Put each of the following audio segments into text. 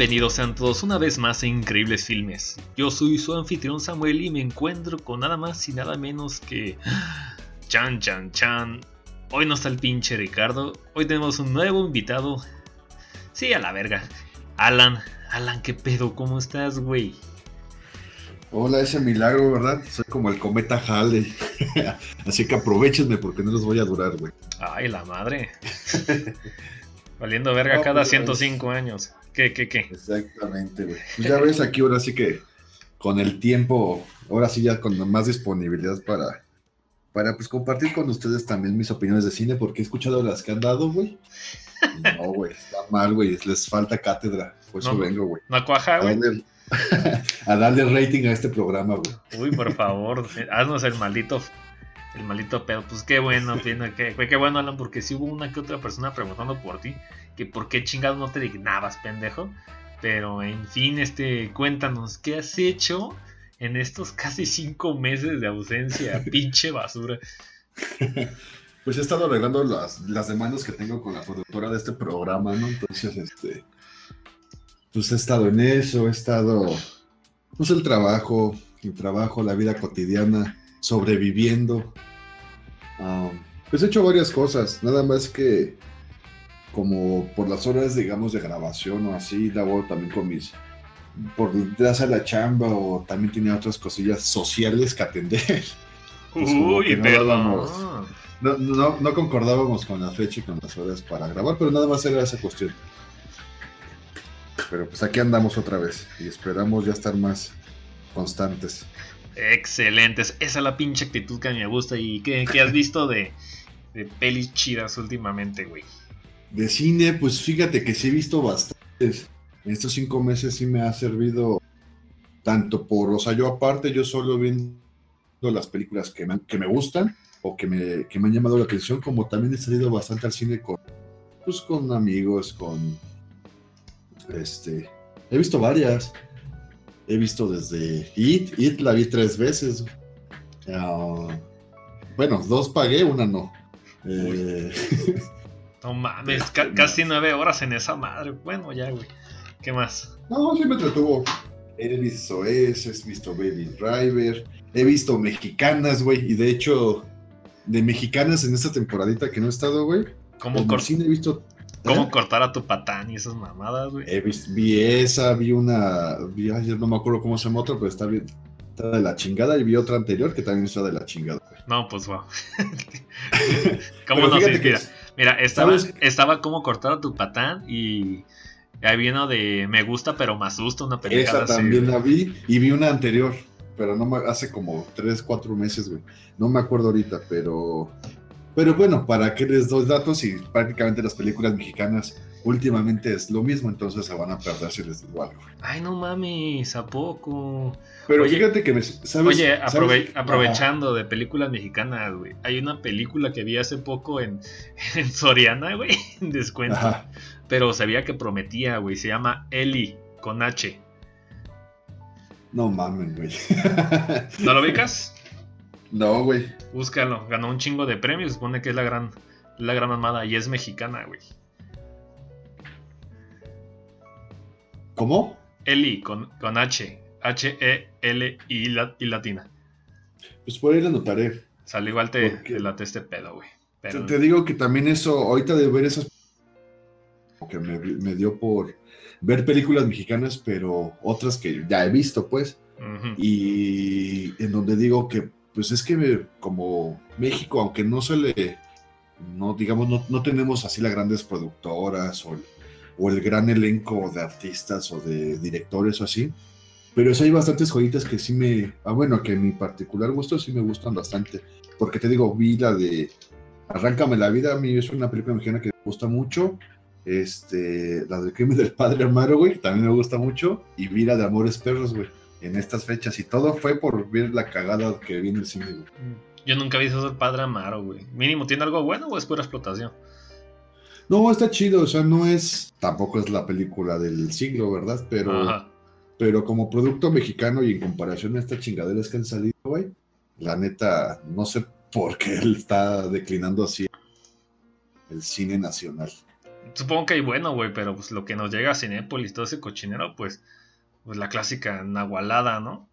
Bienvenidos sean todos una vez más a Increíbles Filmes. Yo soy su anfitrión Samuel y me encuentro con nada más y nada menos que... Chan, chan, chan. Hoy no está el pinche Ricardo. Hoy tenemos un nuevo invitado. Sí, a la verga. Alan. Alan, ¿qué pedo? ¿Cómo estás, güey? Hola, ese milagro, ¿verdad? Soy como el cometa Halley. Así que aprovechenme porque no los voy a durar, güey. Ay, la madre. Valiendo verga No, cada pues, 105 años. ¿Qué, qué, qué? Exactamente, güey. Pues ya ves aquí ahora sí que con el tiempo, ahora sí ya con más disponibilidad para, para pues compartir con ustedes también mis opiniones de cine, porque he escuchado las que han dado, güey. No, güey, está mal, güey. Les falta cátedra. Por eso No, vengo, güey. ¿No cuaja, güey? a darle rating a este programa, güey. Uy, por favor, haznos el maldito, el maldito pedo. Pues qué bueno, qué, qué bueno, Alan, porque si hubo una que otra persona preguntando por ti, que por qué chingados no te dignabas, pendejo. Pero en fin, este, cuéntanos, ¿qué has hecho en estos casi cinco meses de ausencia? Pinche basura. Pues he estado arreglando las, las demandas que tengo con la productora de este programa, ¿no? Entonces, este. Pues he estado en eso, he estado. Pues el trabajo, el trabajo, la vida cotidiana, sobreviviendo. Ah, pues he hecho varias cosas, nada más que. Como por las horas, digamos, de grabación o así, luego también con mis. Por detrás a la chamba o también tenía otras cosillas sociales que atender. Pues Uy, que no dábamos- No, no, no concordábamos con la fecha y con las horas para grabar, pero nada más era esa cuestión. Pero pues aquí andamos otra vez y esperamos ya estar más constantes. Excelentes. Esa es la pinche actitud que a mí me gusta. ¿Y qué, qué has visto de, de pelis chidas últimamente, güey? De cine, pues fíjate que sí he visto bastantes. En estos cinco meses sí me ha servido tanto por, o sea, yo aparte, yo solo viendo las películas que me, que me gustan o que me, que me han llamado la atención, como también he salido bastante al cine con, pues, con amigos, con, este, he visto varias. He visto desde It, It la vi tres veces. Ah, bueno, dos pagué, una no. Eh, No mames, ca- casi nueve horas en esa madre. Bueno, ya, güey. ¿Qué más? No, sí me entretuvo. He visto eso, he visto Baby Driver, he visto mexicanas, güey, y de hecho, de mexicanas en esta temporadita que no he estado, güey, ¿Cómo, cor- cine he visto... cómo ¿eh? cortar a tu patán y esas mamadas, güey? He visto, vi esa, vi una, vi, ay, no me acuerdo cómo se llama otra, pero está bien, está de la chingada, y vi otra anterior que también está de la chingada. güey. No, pues wow. ¿Cómo nos inspira? Mira, estaba, ¿sabes? estaba cómo cortar a tu patán y ahí vino de Me gusta pero me asusta una película Esa también la vi, y vi una anterior, pero no me, hace como 3, 4 meses, güey. No me acuerdo ahorita, pero... Pero bueno, para que les doy datos y prácticamente las películas mexicanas últimamente es lo mismo, entonces se van a perder si les digo algo. Ay, no mames, ¿a poco? Pero Oye, fíjate que me... ¿sabes? Oye, aprovechando de películas mexicanas, güey. Hay una película que vi hace poco en, en Soriana, güey, en descuento. Ajá. Pero sabía que prometía, güey. Se llama Eli con H. No mames, güey. ¿No lo ubicas? no, güey. Búscalo. Ganó un chingo de premios. Supone que es la gran, la gran mamada. Y es mexicana, güey. ¿Cómo? Eli con, con H. H-E-L-I la- y latina. Pues por ahí la anotaré. Sale igual te, te late este pedo, güey. Pero, Te, te digo que también eso, ahorita de ver esas... que me, me dio por ver películas mexicanas, pero otras que ya he visto, pues. Y en donde digo que pues es que me- como México aunque no se le no digamos no, no tenemos así las grandes productoras o o el gran elenco de artistas o de directores o así pero sí hay bastantes joyitas que sí me ah, bueno que en mi particular gusto sí me gustan bastante porque te digo vi la de Arráncame la vida a mí es una película mexicana que me gusta mucho este la del crimen del padre Amaro güey también me gusta mucho y vi la de Amores Perros güey en estas fechas y todo fue por ver la cagada que viene el cine. güey. Yo nunca vi eso del padre Amaro, güey. Mínimo, ¿tiene algo bueno o es pura explotación? No, está chido, o sea, no es, tampoco es la película del siglo, ¿verdad? Pero, Ajá. pero como producto mexicano y en comparación a estas chingaderas que han salido, güey, la neta, no sé por qué él está declinando así el cine nacional. supongo que hay bueno, güey, pero pues lo que nos llega a Cinépolis, todo ese cochinero, pues, pues la clásica nahualada, ¿no?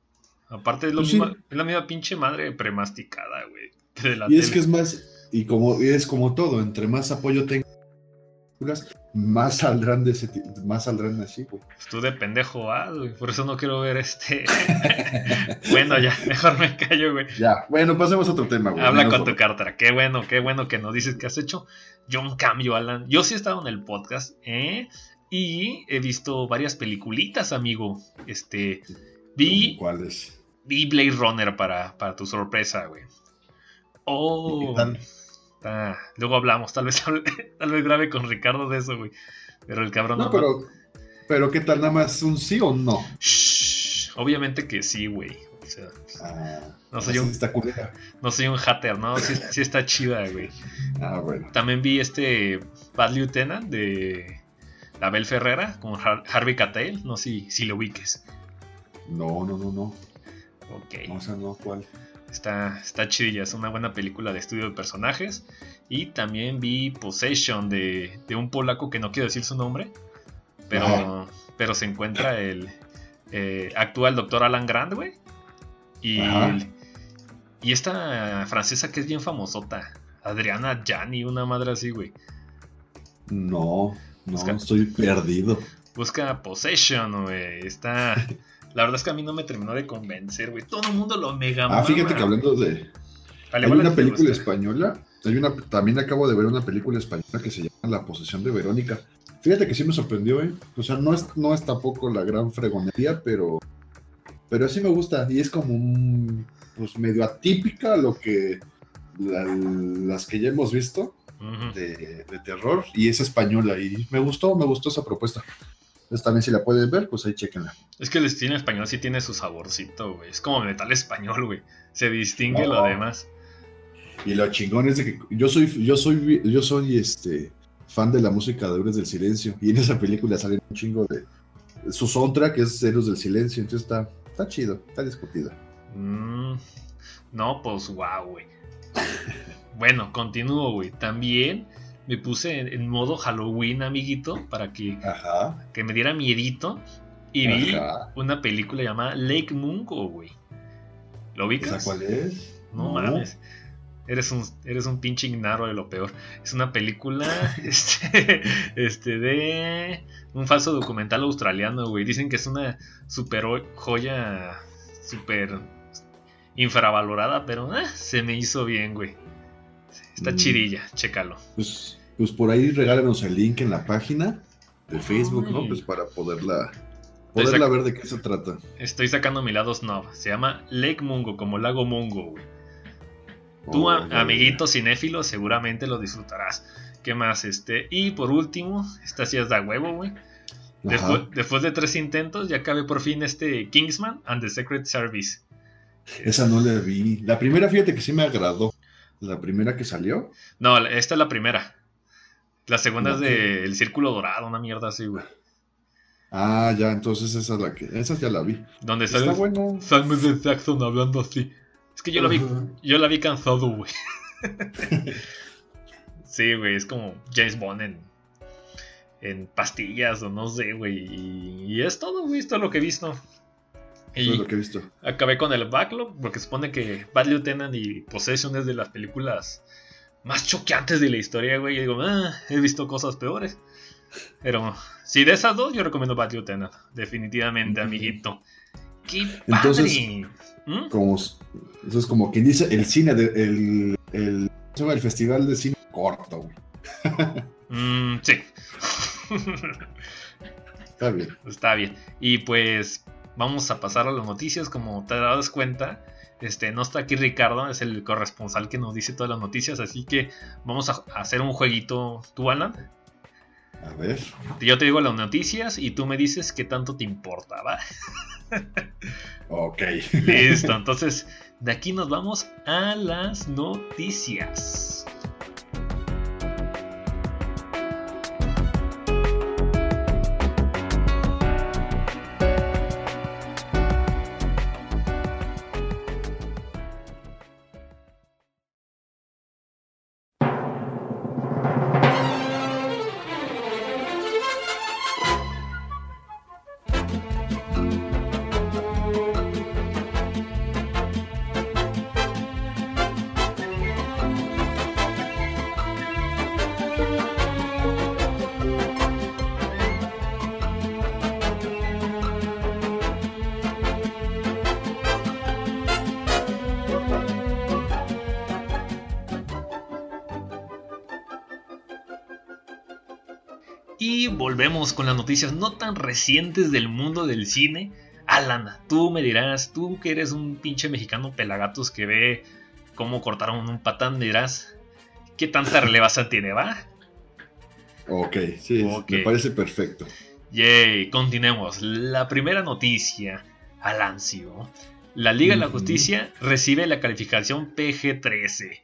Aparte es, lo Pues misma- sí. es la misma pinche madre premasticada, güey. Y es que es más, y como y es como todo, entre más apoyo tengas, más saldrán de ese más saldrán así, güey. Pues tú de pendejo vas, güey. Por eso no quiero ver este. bueno, ya, mejor me callo, güey. Ya, bueno, pasemos a otro tema, güey. Habla con tu cartera. Qué bueno, qué bueno que nos dices que has hecho. Yo un cambio, Alan. Yo sí he estado en el podcast, ¿eh? Y he visto varias peliculitas, amigo. Este. Vi, ¿Cuál es? vi Blade Runner para, para tu sorpresa, güey. Oh. ¿Y qué tal? Está- Luego hablamos, tal vez, hable- tal vez grabe con Ricardo de eso, güey. Pero el cabrón No, pero, pero ¿qué tal? ¿Nada más un sí o no? Shh, obviamente que sí, güey. O sea, Ah, No soy así un- no soy un hater, ¿no? Sí, sí está chida, güey. Ah, bueno. También vi este Bad Lieutenant de la Bel Ferrera con Har- Harvey Keitel. No sé si, si lo ubiques. No, no, no, no. Ok. No, o sea, no, ¿cuál? Está, está chidilla, es una buena película de estudio de personajes. Y también vi Possession de, de un polaco que no quiero decir su nombre. Pero, Ajá. pero se encuentra el. Eh, actúa el doctor Alan Grant, güey. Y, y esta francesa que es bien famosota. Adriana Gianni, una madre así, güey. No, no, Busca- estoy perdido. Busca Possession, güey. Está. La verdad es que a mí no me terminó de convencer, güey. Todo el mundo lo mega Ah, fíjate que hablando de. Hay una película gusta. española. Hay una, también acabo de ver una película española que se llama La posesión de Verónica. Fíjate que sí me sorprendió, ¿eh? O sea, no es, no es tampoco la gran fregonería, pero. Pero sí me gusta. Y es como un. Pues medio atípica lo que. la- las que ya hemos visto de, de terror. Y es española. Y me gustó, me gustó esa propuesta. Entonces también si la pueden ver, pues ahí chequenla. Es que el estilo español sí tiene su saborcito, güey. Es como metal español, güey. Se distingue No. lo demás. Y lo chingón es de que yo soy, yo soy, yo soy este fan de la música de Héroes del Silencio. Y en esa película sale un chingo de. Su soundtrack es Héroes del Silencio. Entonces está, está chido, está discutido. Mm, no, pues wow, güey. bueno, continúo, güey. También me puse en, en modo Halloween, amiguito, para que, Ajá. que me diera miedito. Y vi Ajá. una película llamada Lake Mungo, güey. ¿Lo ¿Esa ubicas? cuál es? No, mames. Eres un, eres un pinche ignaro de lo peor. Es una película este, este, de un falso documental australiano, güey. Dicen que es una super joya, super infravalorada, pero eh, se me hizo bien, güey. Está Mm. chidilla, chécalo. Pues, pues por ahí regálanos el link en la página de Facebook, ¿no? Pues para poderla, poderla ver de qué se trata. Estoy sacando mi lado snob. Se llama Lake Mungo, como Lago Mungo, güey. Tú, Oh, amiguito cinéfilo, seguramente lo disfrutarás. ¿Qué más? Este. Y por último, esta sí es da huevo, güey. Después, después de tres intentos, ya acabé por fin este Kingsman and the Secret Service. Esa no la vi. La primera, fíjate que sí me agradó. La primera que salió. No, esta es la primera. La segunda es de El Círculo Dorado, una mierda así, güey. Ah, ya, entonces esa es la que. Esa ya la vi. Donde Está sale bueno. Samuel L. Jackson hablando así. Es que yo la vi, yo la vi cansado, güey. sí, güey, es como James Bond en, en pastillas o no sé, güey. Y, y es todo, güey, esto es lo que he visto. Es Y lo que he visto. acabé con el backlog porque supone que Bad Lieutenant y Possession es de las películas más choqueantes de la historia, güey. Y digo, ah, he visto cosas peores. Pero si de esas dos, yo recomiendo Bad Lieutenant. Definitivamente, amiguito. ¡Qué padre! Entonces- ¿Mm? Como, eso es como quien dice el cine, de, el, el, el festival de cine corto, güey. Mm, sí. Está bien. Está bien. Y pues vamos a pasar a las noticias. Como te das cuenta, este, no está aquí Ricardo, es el corresponsal que nos dice todas las noticias. Así que vamos a hacer un jueguito, tú, Alan. A ver. Yo te digo las noticias y tú me dices qué tanto te importa, ¿va? Ok. Listo, entonces de aquí nos vamos a las noticias. Noticias no tan recientes del mundo del cine. Alan, tú me dirás, tú que eres un pinche mexicano pelagatos que ve cómo cortaron un patán, me dirás, ¿qué tanta relevancia tiene, va? Ok, sí, me parece perfecto. Yay, continuemos. La primera noticia, Alancio. La Liga de la Justicia recibe la calificación PG-13.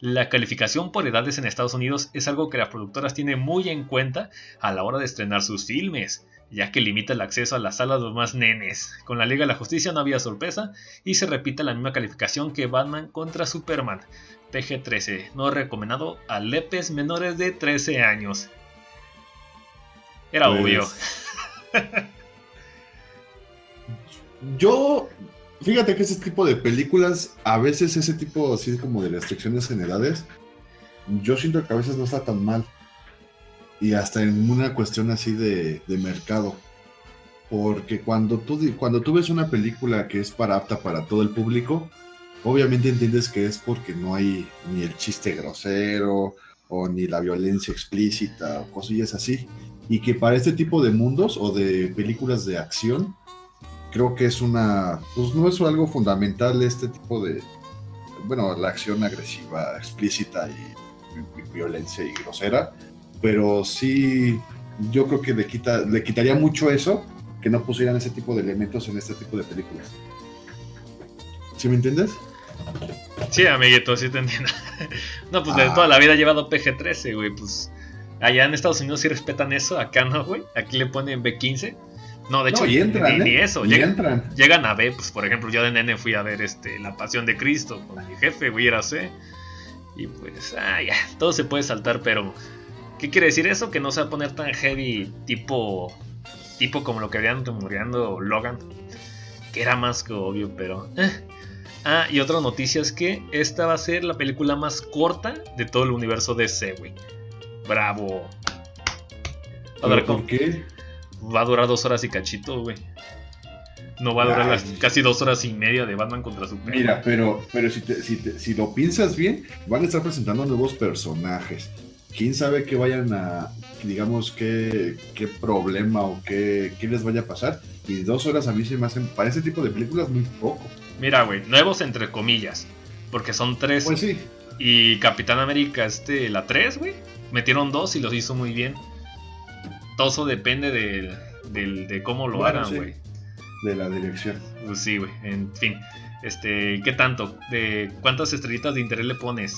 La calificación por edades en Estados Unidos es algo que las productoras tienen muy en cuenta a la hora de estrenar sus filmes, ya que limita el acceso a las salas de los más nenes. Con la Liga de la Justicia no había sorpresa y se repite la misma calificación que Batman contra Superman, PG-13, no recomendado a lepes menores de 13 años. Era pues, obvio. Yo Fíjate que ese tipo de películas, a veces ese tipo así como de restricciones generales, yo siento que a veces no está tan mal. Y hasta en una cuestión así de, mercado. Porque cuando tú, cuando tú ves una película que es para apta para todo el público, obviamente entiendes que es porque no hay ni el chiste grosero o ni la violencia explícita o cosillas así. Y que para este tipo de mundos o de películas de acción, creo que es una, pues no es algo fundamental este tipo de, bueno, la acción agresiva, explícita y, violencia y grosera, pero sí, yo creo que le, quita, le quitaría mucho eso que no pusieran ese tipo de elementos en este tipo de películas. ¿Sí me entiendes? Sí, amiguito, sí te entiendo. no, pues de ah. toda la vida he llevado PG-13, güey, pues allá en Estados Unidos sí respetan eso, acá no, güey, aquí le ponen B-15. No, de hecho, ni, ¿eh? eso. Llegan, llegan, a ver, pues por ejemplo, yo de nene fui a ver este La Pasión de Cristo con mi jefe, güey, era C. Y pues, ah, ya, todo se puede saltar, pero ¿qué quiere decir eso? Que no se va a poner tan heavy, tipo, tipo como lo que habían muriendo Logan, que era más que obvio, pero. Eh. Ah, y otra noticia es que esta va a ser la película más corta de todo el universo de DC, güey. Bravo. A ver, ¿Por qué? Va a durar dos horas y cachito, güey. No va a durar las casi dos horas y media de Batman contra Superman. Mira, pero, pero si, si, lo piensas bien, van a estar presentando nuevos personajes. Quién sabe qué vayan a, digamos, qué, qué problema o qué, qué les vaya a pasar. Y dos horas a mí se me hacen, para ese tipo de películas, muy poco. Mira, güey, nuevos entre comillas. Porque son tres. Pues sí. Y Capitán América, este, la tres, güey. Metieron dos y los hizo muy bien todo eso depende de cómo lo hagan, güey. De la dirección. Pues sí, güey. En fin. Este, ¿qué tanto? ¿De cuántas estrellitas de interés le pones?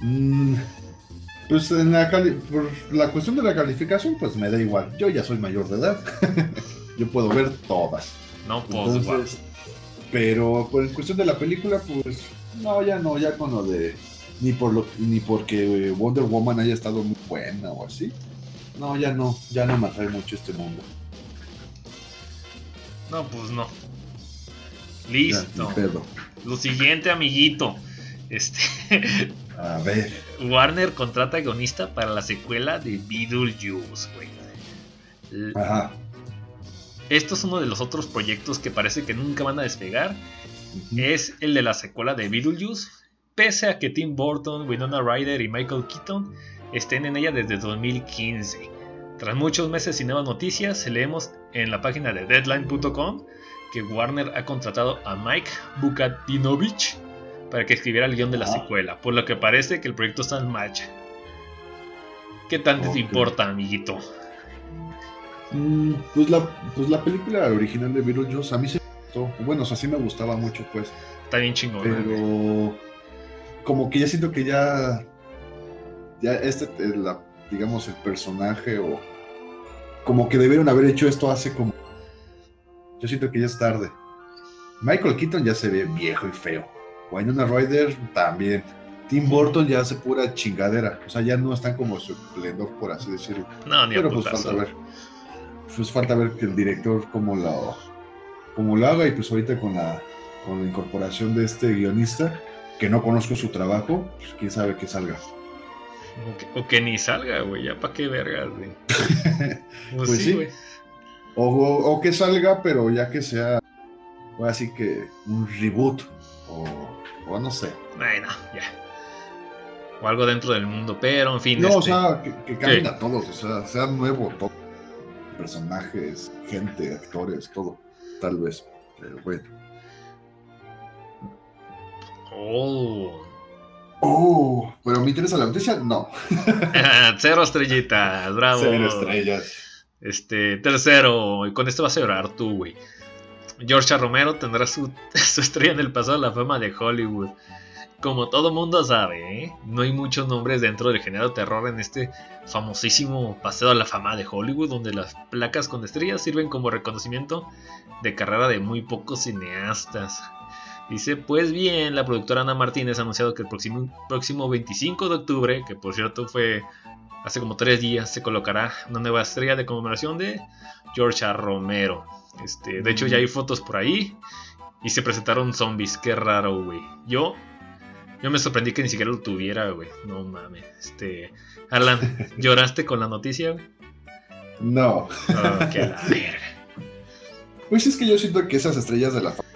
Mm, pues en la por la cuestión de la calificación, pues me da igual. Yo ya soy mayor de edad. Yo puedo ver todas. No, pues Entonces, Pero por en cuestión de la película, pues no, ya no, ya con lo de ni por lo ni porque Wonder Woman haya estado muy buena o así. No, ya no, ya no me atrae mucho este mundo. No, pues no. Listo. Lo siguiente, amiguito. Este. A ver. Warner contrata guionista para la secuela de Beetlejuice, güey. Ajá. Esto es uno de los otros proyectos que parece que nunca van a despegar. Es el de la secuela de Beetlejuice. Pese a que Tim Burton, Winona Ryder y Michael Keaton estén en ella desde 2015. Tras muchos meses sin nuevas noticias, leemos en la página de deadline.com que Warner ha contratado a Mike Bukatinovich para que escribiera el guion de la ah. secuela, por lo que parece que el proyecto está en marcha. ¿Qué tanto te importa, amiguito? Mm, pues, la, pues la película original de Beetlejuice a mí se me gustó. Bueno, o sea, sí me gustaba mucho, pues. Está bien chingón. Pero como que ya siento que ya ya este, eh, la, digamos, el personaje o como que debieron haber hecho esto hace como... Yo siento que ya es tarde. Michael Keaton ya se ve viejo y feo. Winona Ryder también. Tim Burton ya hace pura chingadera. O sea, ya no están como su esplendor, por así decirlo. No, ni Pero pues falta ver. Pues falta ver que el director como lo, como lo haga y pues ahorita con la, con la incorporación de este guionista, que no conozco su trabajo, pues quién sabe que salga. O que, ni salga, güey, ya para qué vergas, güey. pues, pues sí, güey. O, que salga, pero ya que sea, así que un reboot, o, o no sé. Bueno, ya. o algo dentro del mundo, pero en fin. No, o este, sea, que, que cambien a todos, o sea, sea nuevo todo. Personajes, gente, actores, todo. Tal vez. Pero bueno. Oh. Oh, pero me interesa la noticia, no. Cero estrellitas, bravo. Cero estrellas. Este, tercero, y con esto vas a llorar tú, güey. George Romero tendrá su, su estrella en el pasado de la fama de Hollywood. Como todo mundo sabe, ¿eh? no hay muchos nombres dentro del género terror en este famosísimo paseo a la fama de Hollywood, donde las placas con estrellas sirven como reconocimiento de carrera de muy pocos cineastas. Dice, pues bien, la productora Ana Martínez ha anunciado que el próximo, próximo 25 de octubre, que por cierto fue hace como tres días, se colocará una nueva estrella de conmemoración de George A. Romero. Este, de hecho, ya hay fotos por ahí y se presentaron zombies. Qué raro, güey. Yo, yo me sorprendí que ni siquiera lo tuviera, güey. No mames. Este, Alan, ¿lloraste con la noticia, güey? No. Oh, qué la verga. Pues es que yo siento que esas estrellas de la fama.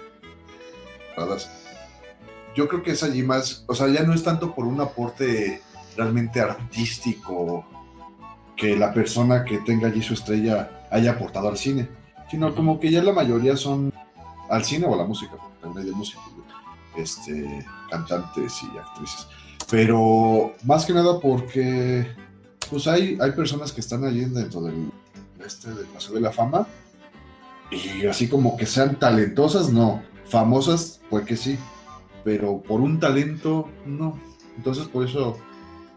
Yo creo que es allí más. O sea, ya no es tanto por un aporte realmente artístico que la persona que tenga allí su estrella haya aportado al cine, sino como que ya la mayoría son al cine o a la música, porque también hay de música, este, cantantes y actrices. Pero más que nada porque pues hay, hay personas que están allí dentro del, este, del Paseo de la Fama y así como que sean talentosas, no. Famosas, pues que sí, pero por un talento, no. Entonces por eso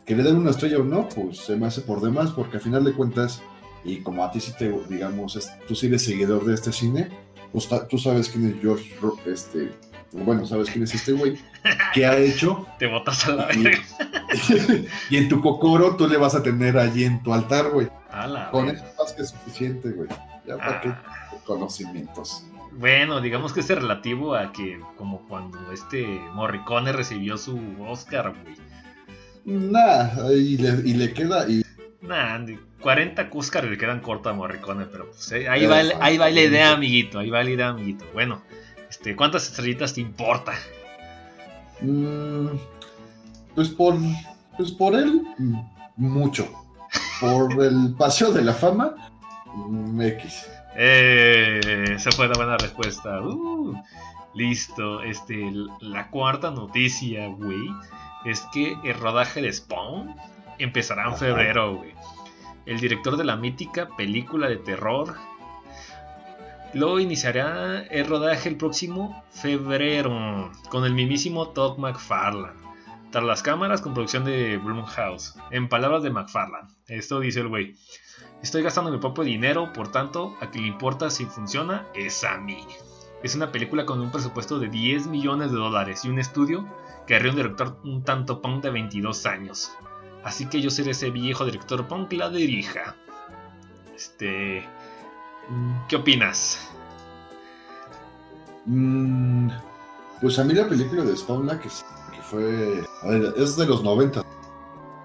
que le den una estrella o no, pues se me hace por demás, porque al final de cuentas, y como a ti sí te, digamos, es- tú sí eres seguidor de este cine, pues tú sabes quién es George, este, bueno, sabes quién es este güey, qué ha hecho, Te botas a la y, verga. y en tu cocoro tú le vas a tener allí en tu altar, güey. A Con eso es más que suficiente, güey. Ya para qué Ah. conocimientos. Bueno, digamos que es relativo a que como cuando este Morricone recibió su Oscar, güey. Nah, y le, y le queda, y Nah, de 40 Oscar le quedan cortos a Morricone, pero pues eh, ahí, va el- Exactamente. ahí va la idea, amiguito, ahí va la idea, amiguito. Bueno, este, ¿cuántas estrellitas te importa? Mm, pues por pues por él mm, mucho por el paseo de la fama mm, X Eh, esa fue la buena respuesta. Uh, listo, este, la cuarta noticia, güey, es que el rodaje de Spawn empezará en febrero, güey. El director de la mítica película de terror lo iniciará el rodaje el próximo febrero con el mismísimo Todd McFarlane. Tras las cámaras con producción de Blumhouse. En palabras de McFarlane. Esto dice el güey. Estoy gastando mi propio dinero, por tanto, a quien le importa si funciona es a mí. Es una película con un presupuesto de 10 millones de dólares y un estudio que haría un director un tanto punk de 22 años. Así que yo seré ese viejo director punk que la dirija. Este. ¿Qué opinas? Mm, pues a mí la película de Spawn la que, que fue a ver, es de los 90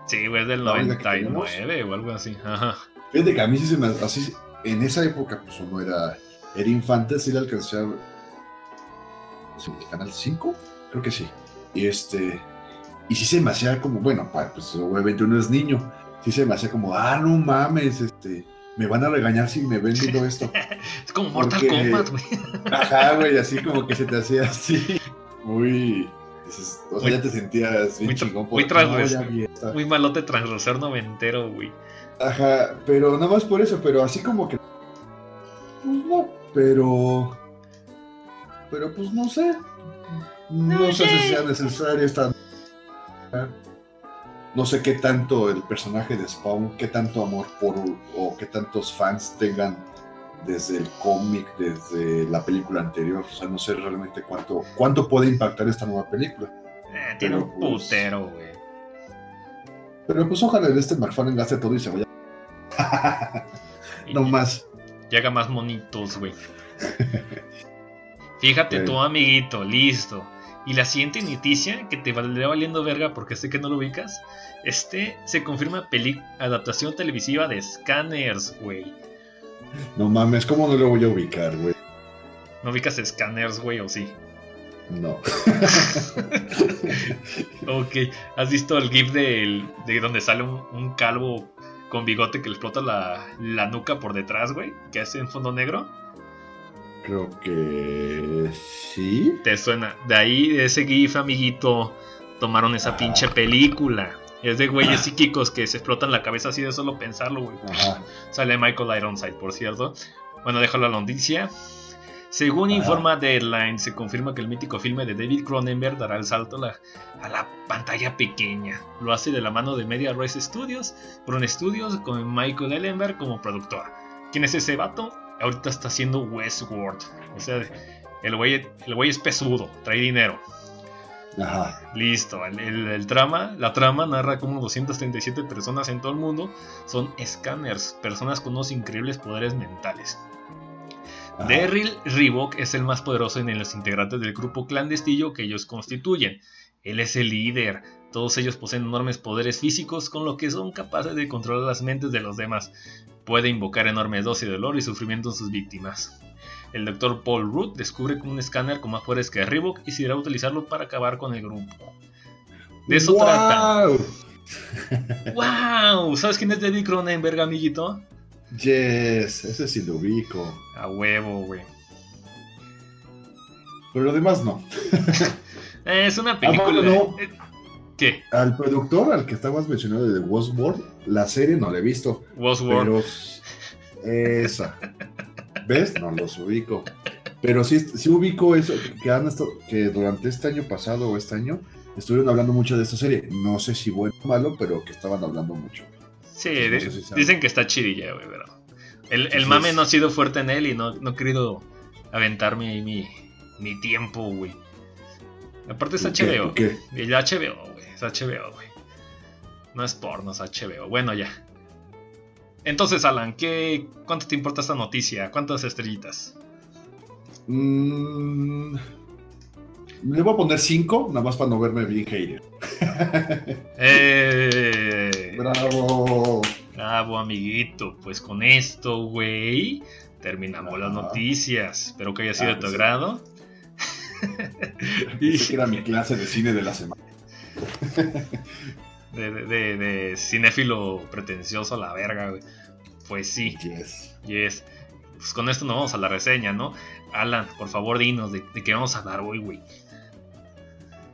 Sí, güey, es del La única que 99 o algo así. Ajá. Fíjate que a mí sí se me así en esa época pues uno era era infante sí le alcancé a sí, el canal 5 creo que sí y este y sí se me hacía como bueno pues obviamente uno es niño sí se me hacía como ah no mames este me van a regañar si me ven viendo esto Es como Mortal Porque- Kombat, güey. Ajá, güey, así como que se te hacía así. Muy. o sea, Muy- ya te sentías bien muy chingón. muy porque, no. Muy malote transgrosor noventero, güey. Ajá, pero nada más por eso, pero así como que. Pues no, pero. Pero pues no sé. No sé si sea necesario esta. No sé qué tanto el personaje de Spawn, qué tanto amor por. o qué tantos fans tengan desde el cómic, desde la película anterior. O sea, no sé realmente cuánto, cuánto puede impactar esta nueva película. Eh, tiene Pero, un pues, putero, güey. Pero pues ojalá este McFarlane gaste todo y se vaya. No más. Y haga más monitos, güey. Fíjate tú, amiguito, listo. Y la siguiente noticia, que te valdría valiendo verga porque sé que no lo ubicas, este se confirma peli adaptación televisiva de Scanners, güey. No mames, ¿cómo no lo voy a ubicar, güey? ¿No ubicas Scanners, güey, o sí? No. ok, ¿has visto el GIF de, de donde sale un, calvo con bigote que le explota la, la nuca por detrás, güey? Que hace en fondo negro. Creo que sí. ¿Te suena? De ahí, de ese GIF, amiguito, tomaron esa pinche película. Es de güeyes ah. psíquicos que se explotan la cabeza así de solo pensarlo, güey. Sale Michael Ironside, por cierto. Bueno, déjalo a la noticia. Según informa Deadline, se confirma que el mítico filme de David Cronenberg dará el salto a la, pantalla pequeña. Lo hace de la mano de Media Race Studios, Bron Studios, con Michael Ellenberg como productor. ¿Quién es ese vato? Ahorita está haciendo Westworld. O sea, el güey, el güey es pesudo, trae dinero. Ajá. Listo, el, trama, la trama narra cómo 237 personas en todo el mundo son scanners, personas con unos increíbles poderes mentales. Derryl Reebok es el más poderoso en los integrantes del grupo clandestino que ellos constituyen. Él es el líder. Todos ellos poseen enormes poderes físicos con lo que son capaces de controlar las mentes de los demás. Puede invocar enormes dosis de dolor y sufrimiento en sus víctimas el doctor Paul Root descubre que un escáner con más poderes que Reebok y se irá a utilizarlo para acabar con el grupo. De eso trata. ¡Wow! ¿Sabes quién es David Cronenberg, amiguito? Yes, ese sí lo ubico. A huevo, güey. Pero lo demás no. es una película. Eh, ¿Qué? Al productor, al que estabas mencionando de The World, la serie no la he visto. Westworld. Pero esa. ¿Ves? No los ubico. Pero sí, sí ubico eso, que, han que durante este año pasado o este año estuvieron hablando mucho de esta serie. No sé si bueno o malo, pero que estaban hablando mucho. Sí, dicen que está chidilla, güey, pero el, el mame no ha sido fuerte en él y no, no he querido aventarme mi, mi tiempo, güey. Aparte es HBO. ¿Qué? El HBO, güey. Es HBO, güey. No es porno, es HBO. Bueno, ya. Entonces, Alan, ¿qué, ¿cuánto te importa esta noticia? ¿Cuántas estrellitas? Mm, le voy a poner 5, nada más para no verme bien hater. Eh, ¡Bravo! Bravo, amiguito. Pues con esto, güey, terminamos las noticias. Espero que haya sido de tu agrado. y... era mi clase de cine de la semana. de, de, cinéfilo pretencioso a la verga, güey. Pues sí. Yes. Yes. Pues con esto nos vamos a la reseña, ¿no? Alan, por favor, dinos de, qué vamos a hablar hoy, güey.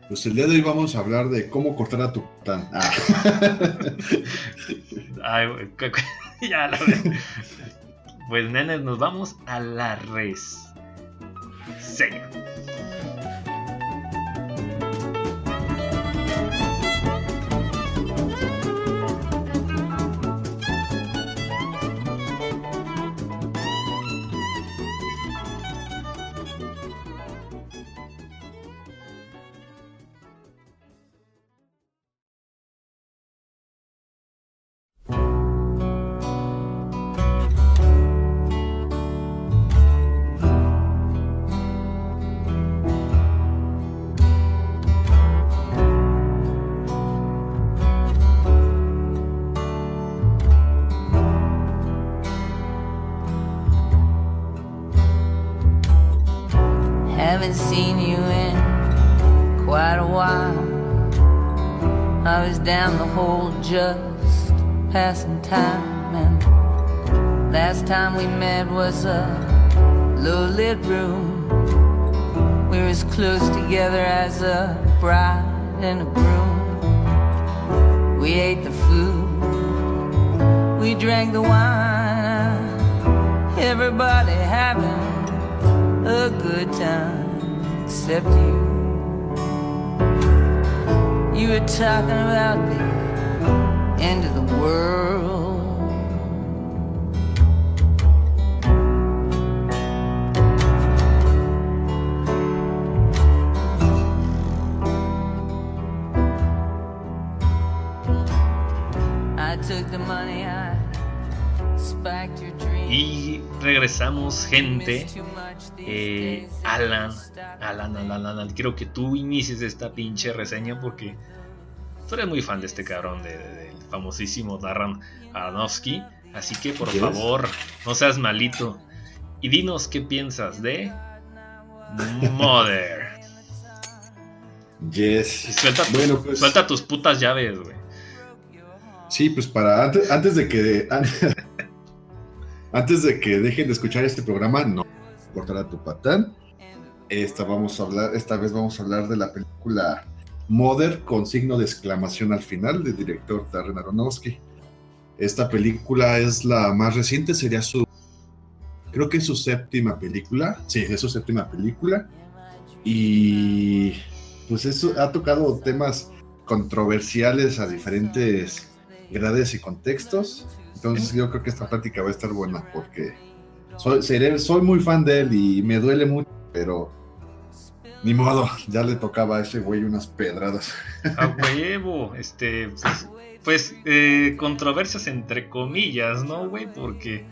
Pues el día de hoy vamos a hablar de cómo cortar a tu tan. Ah. Ay, ya la Pues, nenes, nos vamos a la reseña. just Eh, Alan, Alan, Alan, Alan, quiero que tú inicies esta pinche reseña porque tú eres muy fan de este cabrón, del de, famosísimo Darren Aronofsky. Así que por favor, no seas malito. Y dinos qué piensas de Mother. Yes. Suelta, tus, Bueno, pues- suelta tus putas llaves, güey. Sí, pues para antes, antes de que antes, de que dejen de escuchar este programa, no cortar a tu patán. Esta vamos a hablar, esta vez vamos a hablar de la película Mother con signo de exclamación al final del director Darren Aronofsky. Esta película es la más reciente, sería su creo que es su séptima película. Sí, es su séptima película. Y pues eso ha tocado temas controversiales a diferentes grades y contextos. Entonces yo creo que esta plática va a estar buena porque soy, seré- soy muy fan de él y me duele mucho, pero ni modo, ya le tocaba a ese güey unas pedradas. A huevo, este, pues, pues, eh, controversias entre comillas, ¿no, güey? Porque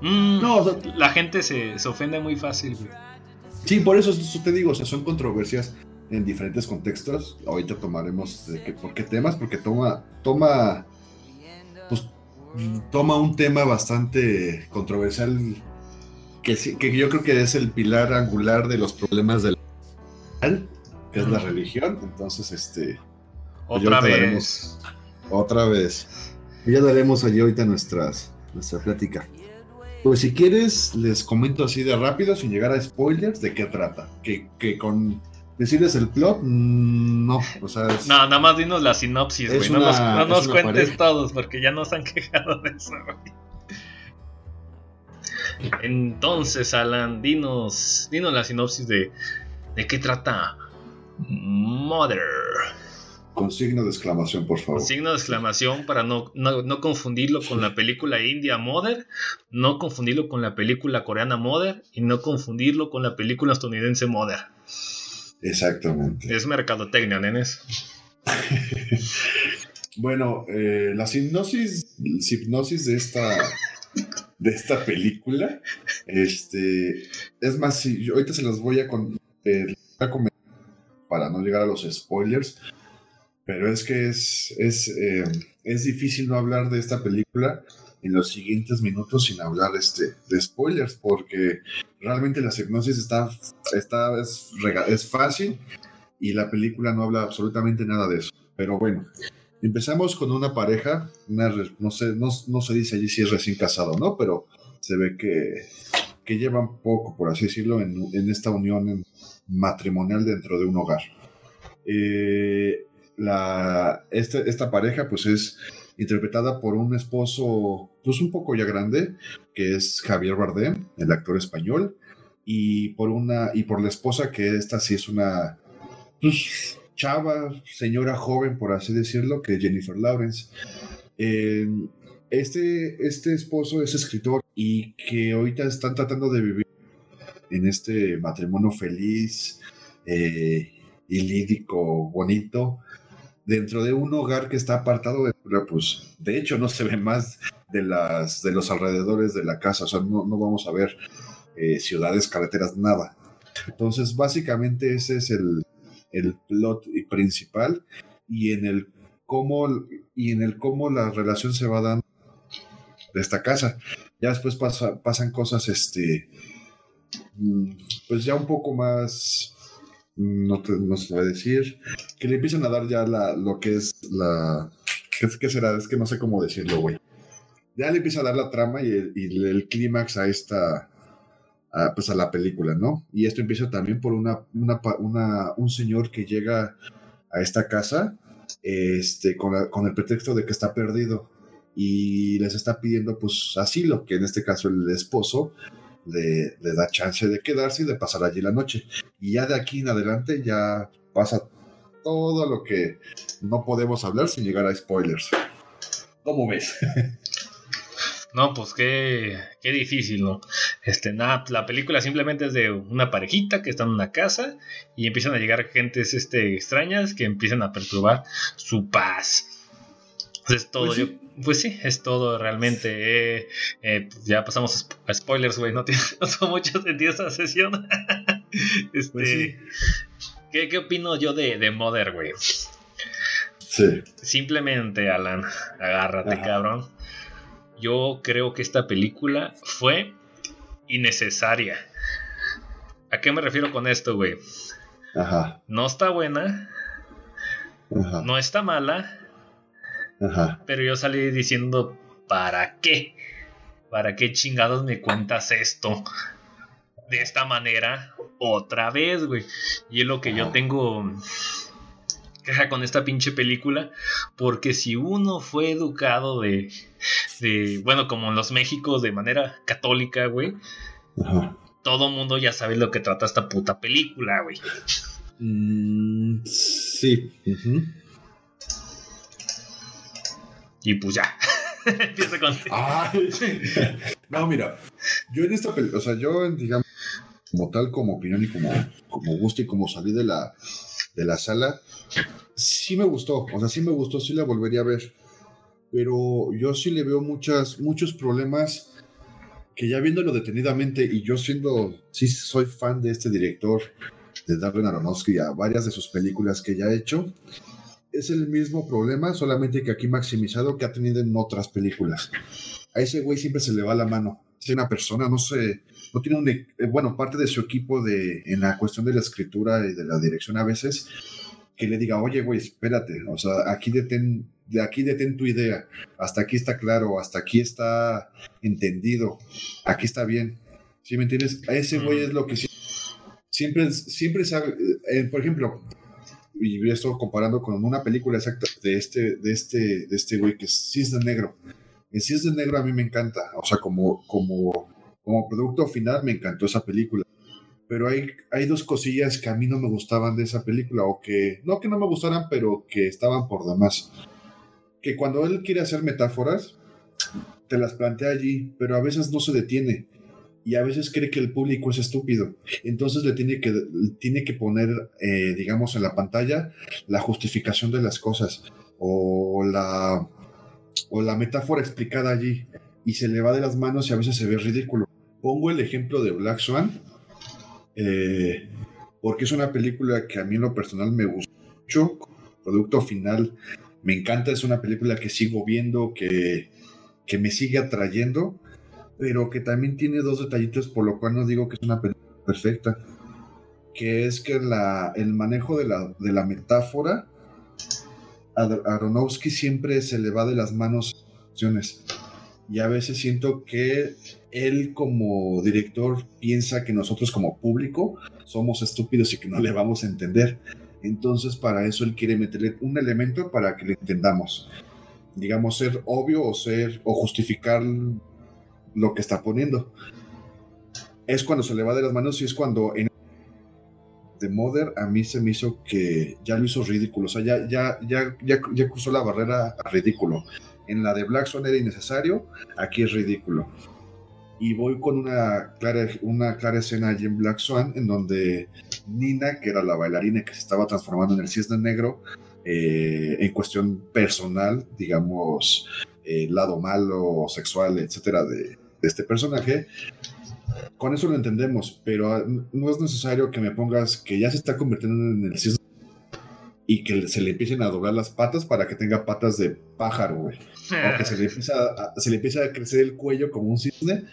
mm, No, o sea- la gente se, se ofende muy fácil, güey. Sí, por eso, eso te digo, o sea, son controversias en diferentes contextos. Ahorita tomaremos de que, por qué temas, porque toma, toma, toma un tema bastante controversial que, sí- que yo creo que es el pilar angular de los problemas del que es la religión. Entonces, este, pues Otra vez. daremos- otra vez. Y ya daremos allí ahorita nuestras, nuestra plática. Pues si quieres, les comento así de rápido, sin llegar a spoilers, de qué trata. Que, que con decirles el plot, mm, no. O sea, es- No, nada más dinos la sinopsis, güey. No nos, no cuentes pareja. todos, porque ya nos han quejado de eso, güey. Entonces, Alan, dinos, dinos la sinopsis de, de qué trata Mother. con signo de exclamación, por favor. Con signo de exclamación para no, no, no confundirlo con la película india Mother, no confundirlo con la película coreana Mother y no confundirlo con la película estadounidense Mother. Exactamente. Es mercadotecnia, nenes. Bueno, eh, la hipnosis, hipnosis de esta de esta película, este, es más, si yo ahorita se las voy a, con, eh, a comentar para no llegar a los spoilers, pero es que es es, eh, es difícil no hablar de esta película en los siguientes minutos sin hablar este de spoilers, porque realmente la hipnosis está está es, es fácil y la película no habla absolutamente nada de eso. Pero bueno, Empezamos con una pareja, una no, sé, no, no se dice allí si es recién casado o no, pero se ve que, que llevan poco, por así decirlo, en, en esta unión matrimonial dentro de un hogar. Eh, la, este- esta pareja pues es interpretada por un esposo pues un poco ya grande, que es Javier Bardem, el actor español, y por, una, y por la esposa que esta sí es una... pues, chava, señora joven, por así decirlo, que es Jennifer Lawrence. Eh, este, este esposo es escritor y que ahorita están tratando de vivir en este matrimonio feliz eh, y lírico, bonito, dentro de un hogar que está apartado de, pues, de hecho no se ve más de, las, de los alrededores de la casa, o sea, no, no vamos a ver eh, ciudades, carreteras, nada. Entonces, básicamente ese es el, el plot principal y en el cómo y en el cómo la relación se va dando de esta casa. Ya después pasa- pasan cosas, este, mm, pues ya un poco más, mm, no, te, no se va a decir, que le empiezan a dar ya lo que es la, ¿qué, qué será? Es que no sé cómo decirlo, güey. Ya le empieza a dar la trama y el, clímax a esta, a, pues a la película, ¿no? Y esto empieza también por una, una- un señor que llega a esta casa este, con, la- con el pretexto de que está perdido y les está pidiendo pues asilo, que en este caso el esposo le, le da chance de quedarse y de pasar allí la noche. Y ya de aquí en adelante ya pasa todo lo que no podemos hablar sin llegar a spoilers. ¿Cómo ves? No, pues qué, qué difícil, ¿no? Este, nada, la película simplemente es de una parejita que está en una casa y empiezan a llegar gentes este, extrañas que empiezan a perturbar su paz. Pues es todo, Pues sí. yo- pues sí, es todo realmente. eh, eh, pues ya pasamos a spoilers, güey, no tiene no tuvo mucho sentido esta sesión. este, Pues sí. ¿Qué, ¿Qué opino yo de, de Mother, güey? Sí. Simplemente, Alan, agárrate, Ajá. cabrón. Yo creo que esta película fue innecesaria. ¿A qué me refiero con esto, güey? Ajá. No está buena, No está mala. Ajá. Pero yo salí diciendo, ¿para qué? ¿Para qué chingados me cuentas esto? De esta manera, otra vez, güey. Y es lo que yo tengo queja con esta pinche película. Porque si uno fue educado de, de bueno, como en los Méxicos, de manera católica, güey. Todo mundo ya sabe lo que trata esta puta película, güey. Mm, sí. Y pues ya. Empieza con. no, mira. Yo en esta película, o sea, yo, digamos, como tal, como opinión y como, como gusto y como salí de la, de la sala, sí me gustó. O sea, sí me gustó, sí la volvería a ver. Pero yo sí le veo muchas, muchos problemas que ya viéndolo detenidamente y yo siendo, sí soy fan de este director, de Darren Aronofsky, a varias de sus películas que ya ha hecho, es el mismo problema, solamente que aquí maximizado que ha tenido en otras películas. A ese güey siempre se le va la mano. Es una persona, no sé, no tiene un, e, eh, bueno, parte de su equipo de, en la cuestión de la escritura y de la dirección a veces, que le diga, oye, güey, espérate, o sea, aquí detén, de aquí detén tu idea, hasta aquí está claro, hasta aquí está entendido, aquí está bien. ¿Sí me entiendes? A ese güey es lo que siempre, siempre sabe, eh, por ejemplo, y esto comparando con una película exacta de este, de este, de este güey que es Cisne Negro. En Cisne Negro a mí me encanta, o sea, como, como, como producto final me encantó esa película. Pero hay, hay dos cosillas que a mí no me gustaban de esa película, o que, no que no me gustaran, pero que estaban por demás. Que cuando él quiere hacer metáforas, te las plantea allí, pero a veces no se detiene y a veces cree que el público es estúpido. Entonces le tiene que, tiene que poner, eh, digamos, en la pantalla la justificación de las cosas o la, o la metáfora explicada allí y se le va de las manos y a veces se ve ridículo. Pongo el ejemplo de Black Swan eh, porque es una película que a mí en lo personal me gustó mucho. Producto final me encanta, es una película que sigo viendo, que, que me sigue atrayendo pero que también tiene dos detallitos por lo cual no digo que es una película perfecta, que es que la, el manejo de la, de la metáfora, a Aronofsky siempre se le va de las manos y a veces siento que él como director piensa que nosotros como público somos estúpidos y que no le vamos a entender. Entonces para eso él quiere meterle un elemento para que le entendamos. Digamos ser obvio o ser o justificar lo que está poniendo. Es cuando se le va de las manos y es cuando en The Mother a mí se me hizo que ya lo hizo ridículo, o sea, ya, ya, ya, ya, cruzó la barrera a ridículo. En la de Black Swan era innecesario, aquí es ridículo. Y voy con una clara, una clara escena allí en Black Swan, en donde Nina, que era la bailarina que se estaba transformando en el cisne negro, eh, en cuestión personal, digamos, el lado malo, sexual, etcétera, de, este personaje. Con eso lo entendemos, pero ah, no es necesario que me pongas que ya se está convirtiendo en el cisne y que se le empiecen a doblar las patas para que tenga patas de pájaro, güey. O que se le, empieza a, se le empieza a crecer el cuello como un cisne,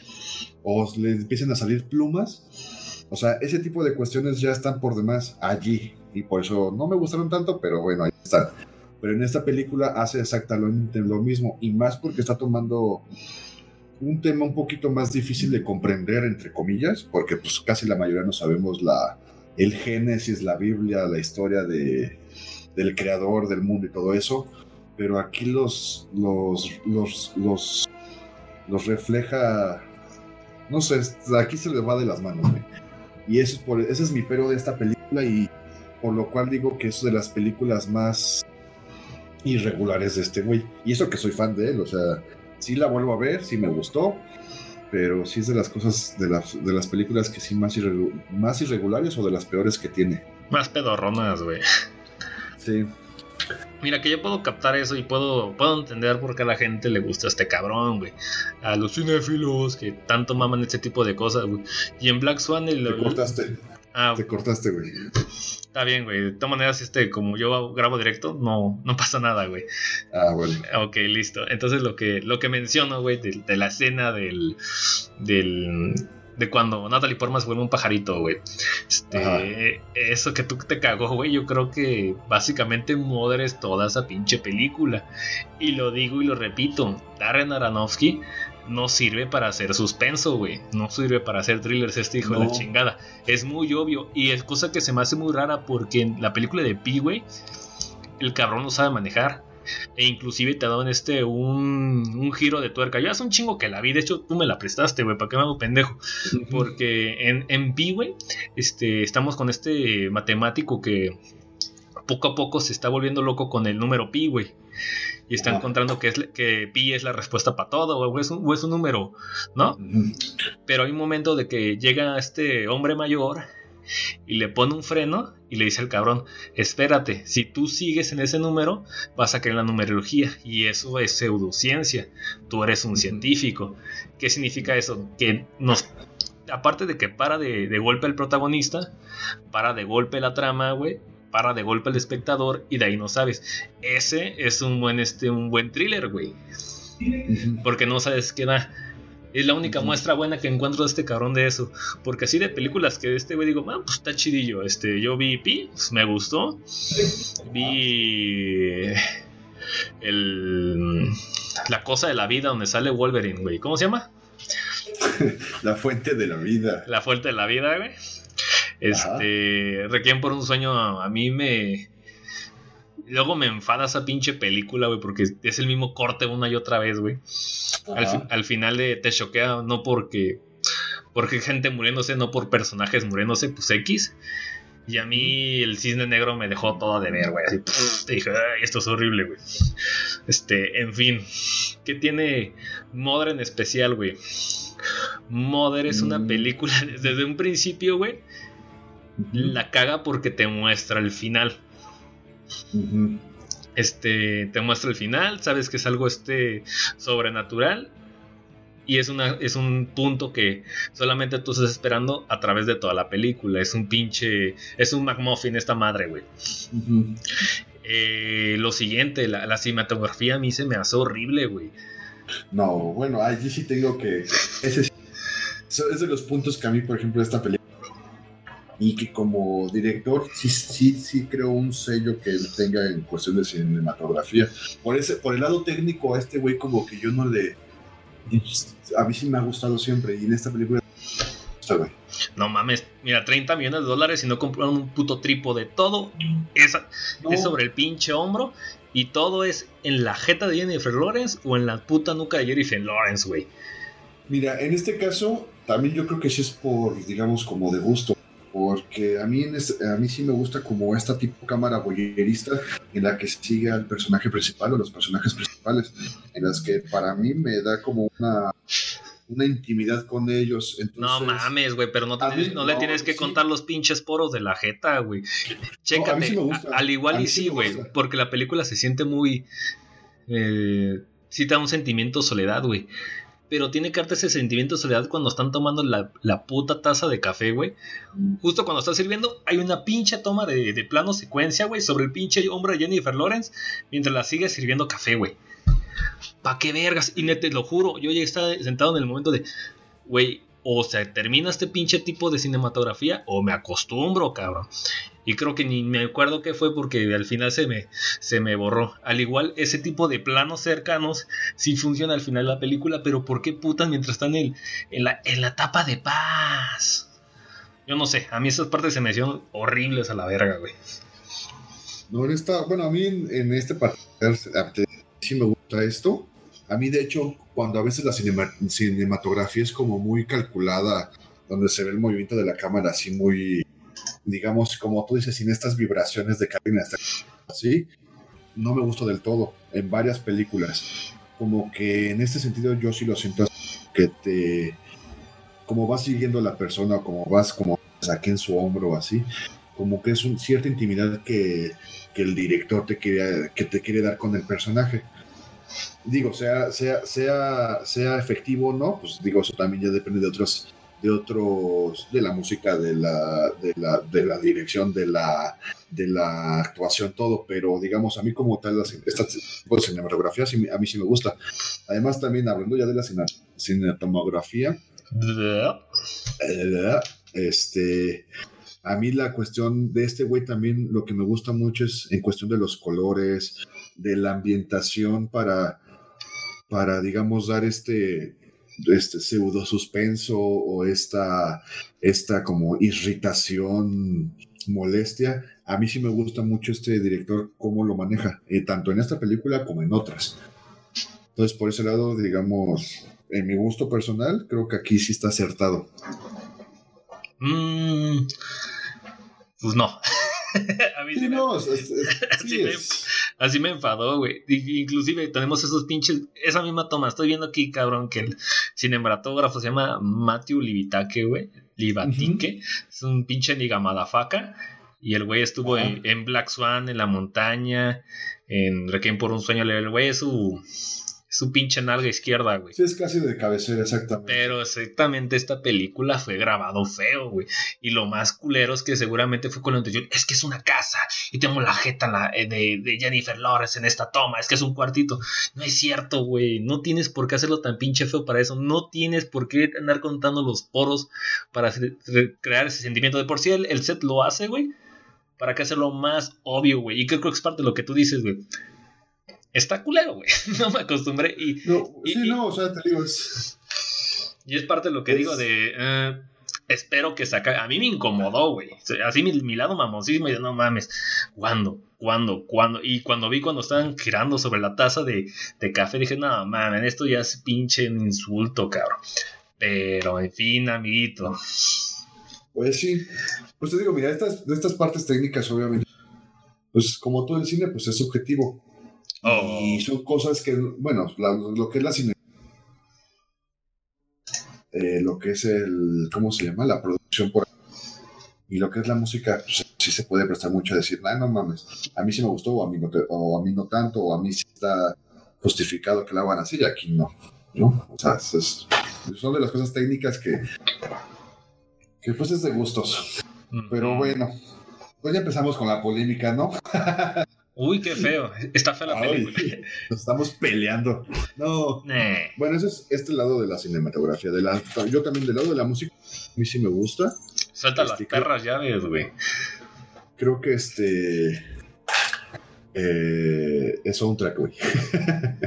o le empiecen a salir plumas. O sea, ese tipo de cuestiones ya están por demás allí. Y por eso no me gustaron tanto, pero bueno, ahí están. Pero en esta película hace exactamente lo mismo y más porque está tomando un tema un poquito más difícil de comprender, entre comillas, porque pues casi la mayoría no sabemos la, el Génesis, la Biblia, la historia de, del creador del mundo y todo eso, pero aquí los, los, los, los, los refleja, no sé, aquí se les va de las manos, y eso es por, ese es mi pero de esta película y por lo cual digo que es de las películas más irregulares de este güey. Y eso que soy fan de él, o sea, sí la vuelvo a ver, sí me gustó, pero sí es de las cosas, de las, de las películas que sí más, más irregulares o de las peores que tiene. Más pedorronas, güey. Sí. Mira, que yo puedo captar eso y puedo, puedo entender por qué a la gente le gusta este cabrón, güey. A los cinefilos que tanto maman este tipo de cosas, güey. Y en Black Swan... El, Te cortaste. Ah, Te cortaste, güey. Está bien, güey. De todas maneras, este, como yo grabo directo, no, no pasa nada, güey. Ah, bueno. Ok, listo. Entonces lo que, lo que menciono, güey, de, la escena del, del, de cuando Natalie Portman se vuelve un pajarito, güey. Este, eso que tú te cagó, güey, yo creo que básicamente moderes toda esa pinche película. Y lo digo y lo repito, Darren Aronofsky no sirve para hacer suspenso, güey. No sirve para hacer thrillers este hijo de la chingada. Es muy obvio y es cosa que se me hace muy rara porque en la película de Pi, güey, el cabrón no sabe manejar. E inclusive te daban este un, un, giro de tuerca. Ya es un chingo que la vi. De hecho, tú me la prestaste, güey. ¿Para qué me hago pendejo? Porque en, en Pi, güey, este, estamos con este matemático que poco a poco se está volviendo loco con el número pi, güey. Y está encontrando que, es, que pi es la respuesta para todo, o es, un, es un número, ¿no? Pero hay un momento de que llega este hombre mayor y le pone un freno y le dice al cabrón, espérate, si tú sigues en ese número, vas a caer en la numerología y eso es pseudociencia, tú eres un científico. ¿Qué significa eso? Que nos... Aparte de que para de, de golpe el protagonista, para de golpe la trama, güey, para de golpe al espectador y de ahí no sabes. Ese es un buen, este, un buen thriller, güey. Porque no sabes qué da. Es la única muestra buena que encuentro de este cabrón de eso. Porque así de películas que este güey digo, pues está chidillo. Este, yo vi Pi, pues, me gustó. Vi el la cosa de la vida donde sale Wolverine, güey. ¿Cómo se llama? La fuente de la vida. La fuente de la vida, güey. Este, Requiem por un sueño a mí me... Luego me enfada esa pinche película, güey, porque es el mismo corte una y otra vez, güey. Al, final de, te choquea, no porque... Porque gente muriéndose, no por personajes muriéndose, pues X. Y a mí el cisne negro me dejó todo de ver, güey. Así, te dije, esto es horrible, güey. Este, en fin. ¿Qué tiene Mother en especial, güey? Mother es una mm. película desde un principio, güey la caga porque te muestra el final. Este, te muestra el final, sabes que es algo este sobrenatural y es, una, es un punto que solamente tú estás esperando a través de toda la película. Es un pinche. Es un McMuffin esta madre, güey. Eh, lo siguiente, la, cinematografía a mí se me hace horrible, güey. No, bueno, allí sí tengo que. Ese es de los puntos que a mí, por ejemplo, esta película y que como director sí, sí, sí creo un sello que él tenga en cuestión de cinematografía. Por, ese, por el lado técnico a este güey como que yo no le... A mí sí me ha gustado siempre y en esta película... No mames, mira, 30 millones de dólares y no compraron un puto trípode. Todo es, es sobre el pinche hombro y todo es en la jeta de Jennifer Lawrence o en la puta nuca de Jennifer Lawrence, güey. Mira, en este caso, también yo creo que sí es por, digamos, como de gusto porque a mí, a mí sí me gusta como esta tipo cámara boyerista en la que sigue al personaje principal o los personajes principales, en las que para mí me da como una una intimidad con ellos. no mames, güey, pero no, no, le tienes que contar los pinches poros de la jeta, güey. Chécate, al igual y sí, güey, porque la película se siente muy... Eh, sí te da un sentimiento de soledad, güey pero tiene que darte ese sentimiento de soledad cuando están tomando la, puta taza de café, güey. Justo cuando está sirviendo, hay una pinche toma de, de plano secuencia, güey, sobre el pinche hombro de Jennifer Lawrence mientras la sigue sirviendo café, güey. ¿Pa' qué vergas? Y te lo juro, yo ya estaba sentado en el momento de, güey, o se termina este pinche tipo de cinematografía o me acostumbro, cabrón. Y creo que ni me acuerdo qué fue porque al final se me, se me borró. Al igual, ese tipo de planos cercanos sí funciona al final de la película, pero ¿por qué putas mientras están en, en, la, en la tapa de paz? Yo no sé, a mí esas partes se me hicieron horribles a la verga, güey. No, esta, bueno, a mí en, este parte sí me gusta esto. A mí, de hecho, cuando a veces la cinematografía es como muy calculada, donde se ve el movimiento de la cámara así muy, digamos, como tú dices, sin estas vibraciones de cabina, así, no me gusta del todo en varias películas. Como que en este sentido yo sí lo siento que te, como vas siguiendo a la persona, como vas como aquí en su hombro así, como que es una cierta intimidad que, que el director te quiere, que te quiere dar con el personaje digo, sea, sea, sea, sea efectivo o no, pues digo, eso también ya depende de otros, de otros, de la música, de la, de la, de la dirección, de la, de la actuación, todo, pero digamos, a mí como tal, esta tipo de cinematografía a mí sí me gusta. Además, también hablando ya de la cinematografía, Eh, este, a mí la cuestión de este güey también lo que me gusta mucho es en cuestión de los colores, de la ambientación para, para digamos, dar este, este pseudo suspenso o esta, esta como irritación, molestia. A mí sí me gusta mucho este director, cómo lo maneja, eh, tanto en esta película como en otras. Entonces, por ese lado, digamos, en mi gusto personal, creo que aquí sí está acertado. Mm, pues no. a mí sí, no, así, me, enfadó, güey. Inclusive tenemos esos pinches, esa misma toma. Estoy viendo aquí, cabrón, que el cinematógrafo se llama Matthew Libitaque, güey. Libatique. Es un pinche nigamadafaka. Y el güey estuvo en, Black Swan, en la montaña, en Requiem por un sueño. El güey es su su pinche nalga izquierda, güey. Sí, es casi de cabecera, exactamente. Pero exactamente esta película fue grabado feo, güey. Y lo más culero es que seguramente fue con la intención, es que es una casa y tengo la jeta eh, de, de, Jennifer Lawrence en esta toma, es que es un cuartito. No es cierto, güey. No tienes por qué hacerlo tan pinche feo para eso. No tienes por qué andar contando los poros para crear ese sentimiento. De por sí el, set lo hace, güey. Para que hacerlo más obvio, güey. Y creo que es parte de lo que tú dices, güey está culero, güey. No me acostumbré y... No, sí, no, o sea, te digo, es... Y es parte de lo que digo de... Eh, espero que saca... A mí me incomodó, güey. Así mi, lado mamosísimo y de no mames. ¿Cuándo? ¿Cuándo? ¿Cuándo? Y cuando vi cuando estaban girando sobre la taza de, de café, dije, no mames, esto ya es pinche insulto, cabrón. Pero, en fin, amiguito. Pues sí. Pues te digo, mira, estas, de estas partes técnicas, obviamente, pues como todo el cine, pues es subjetivo. Y oh. son cosas que, bueno, lo que es la cine. Eh, lo que es el, ¿cómo se llama? La producción por y lo que es la música, pues, sí se puede prestar mucho a decir, no, no mames, a mí sí me gustó, o a mí no, o a mí no tanto, o a mí sí está justificado que la hagan así, y aquí no, ¿no? O sea, son de las cosas técnicas que, que pues es de gustos. Pero bueno, pues ya empezamos con la polémica, ¿no? Uy, qué feo. Está fea la película. Nos estamos peleando. No. Bueno, ese es este lado de la cinematografía. De la, yo también del lado de la música. A mí sí me gusta. Suelta las este, perras llaves, güey. Creo que este. Eh, es soundtrack, güey.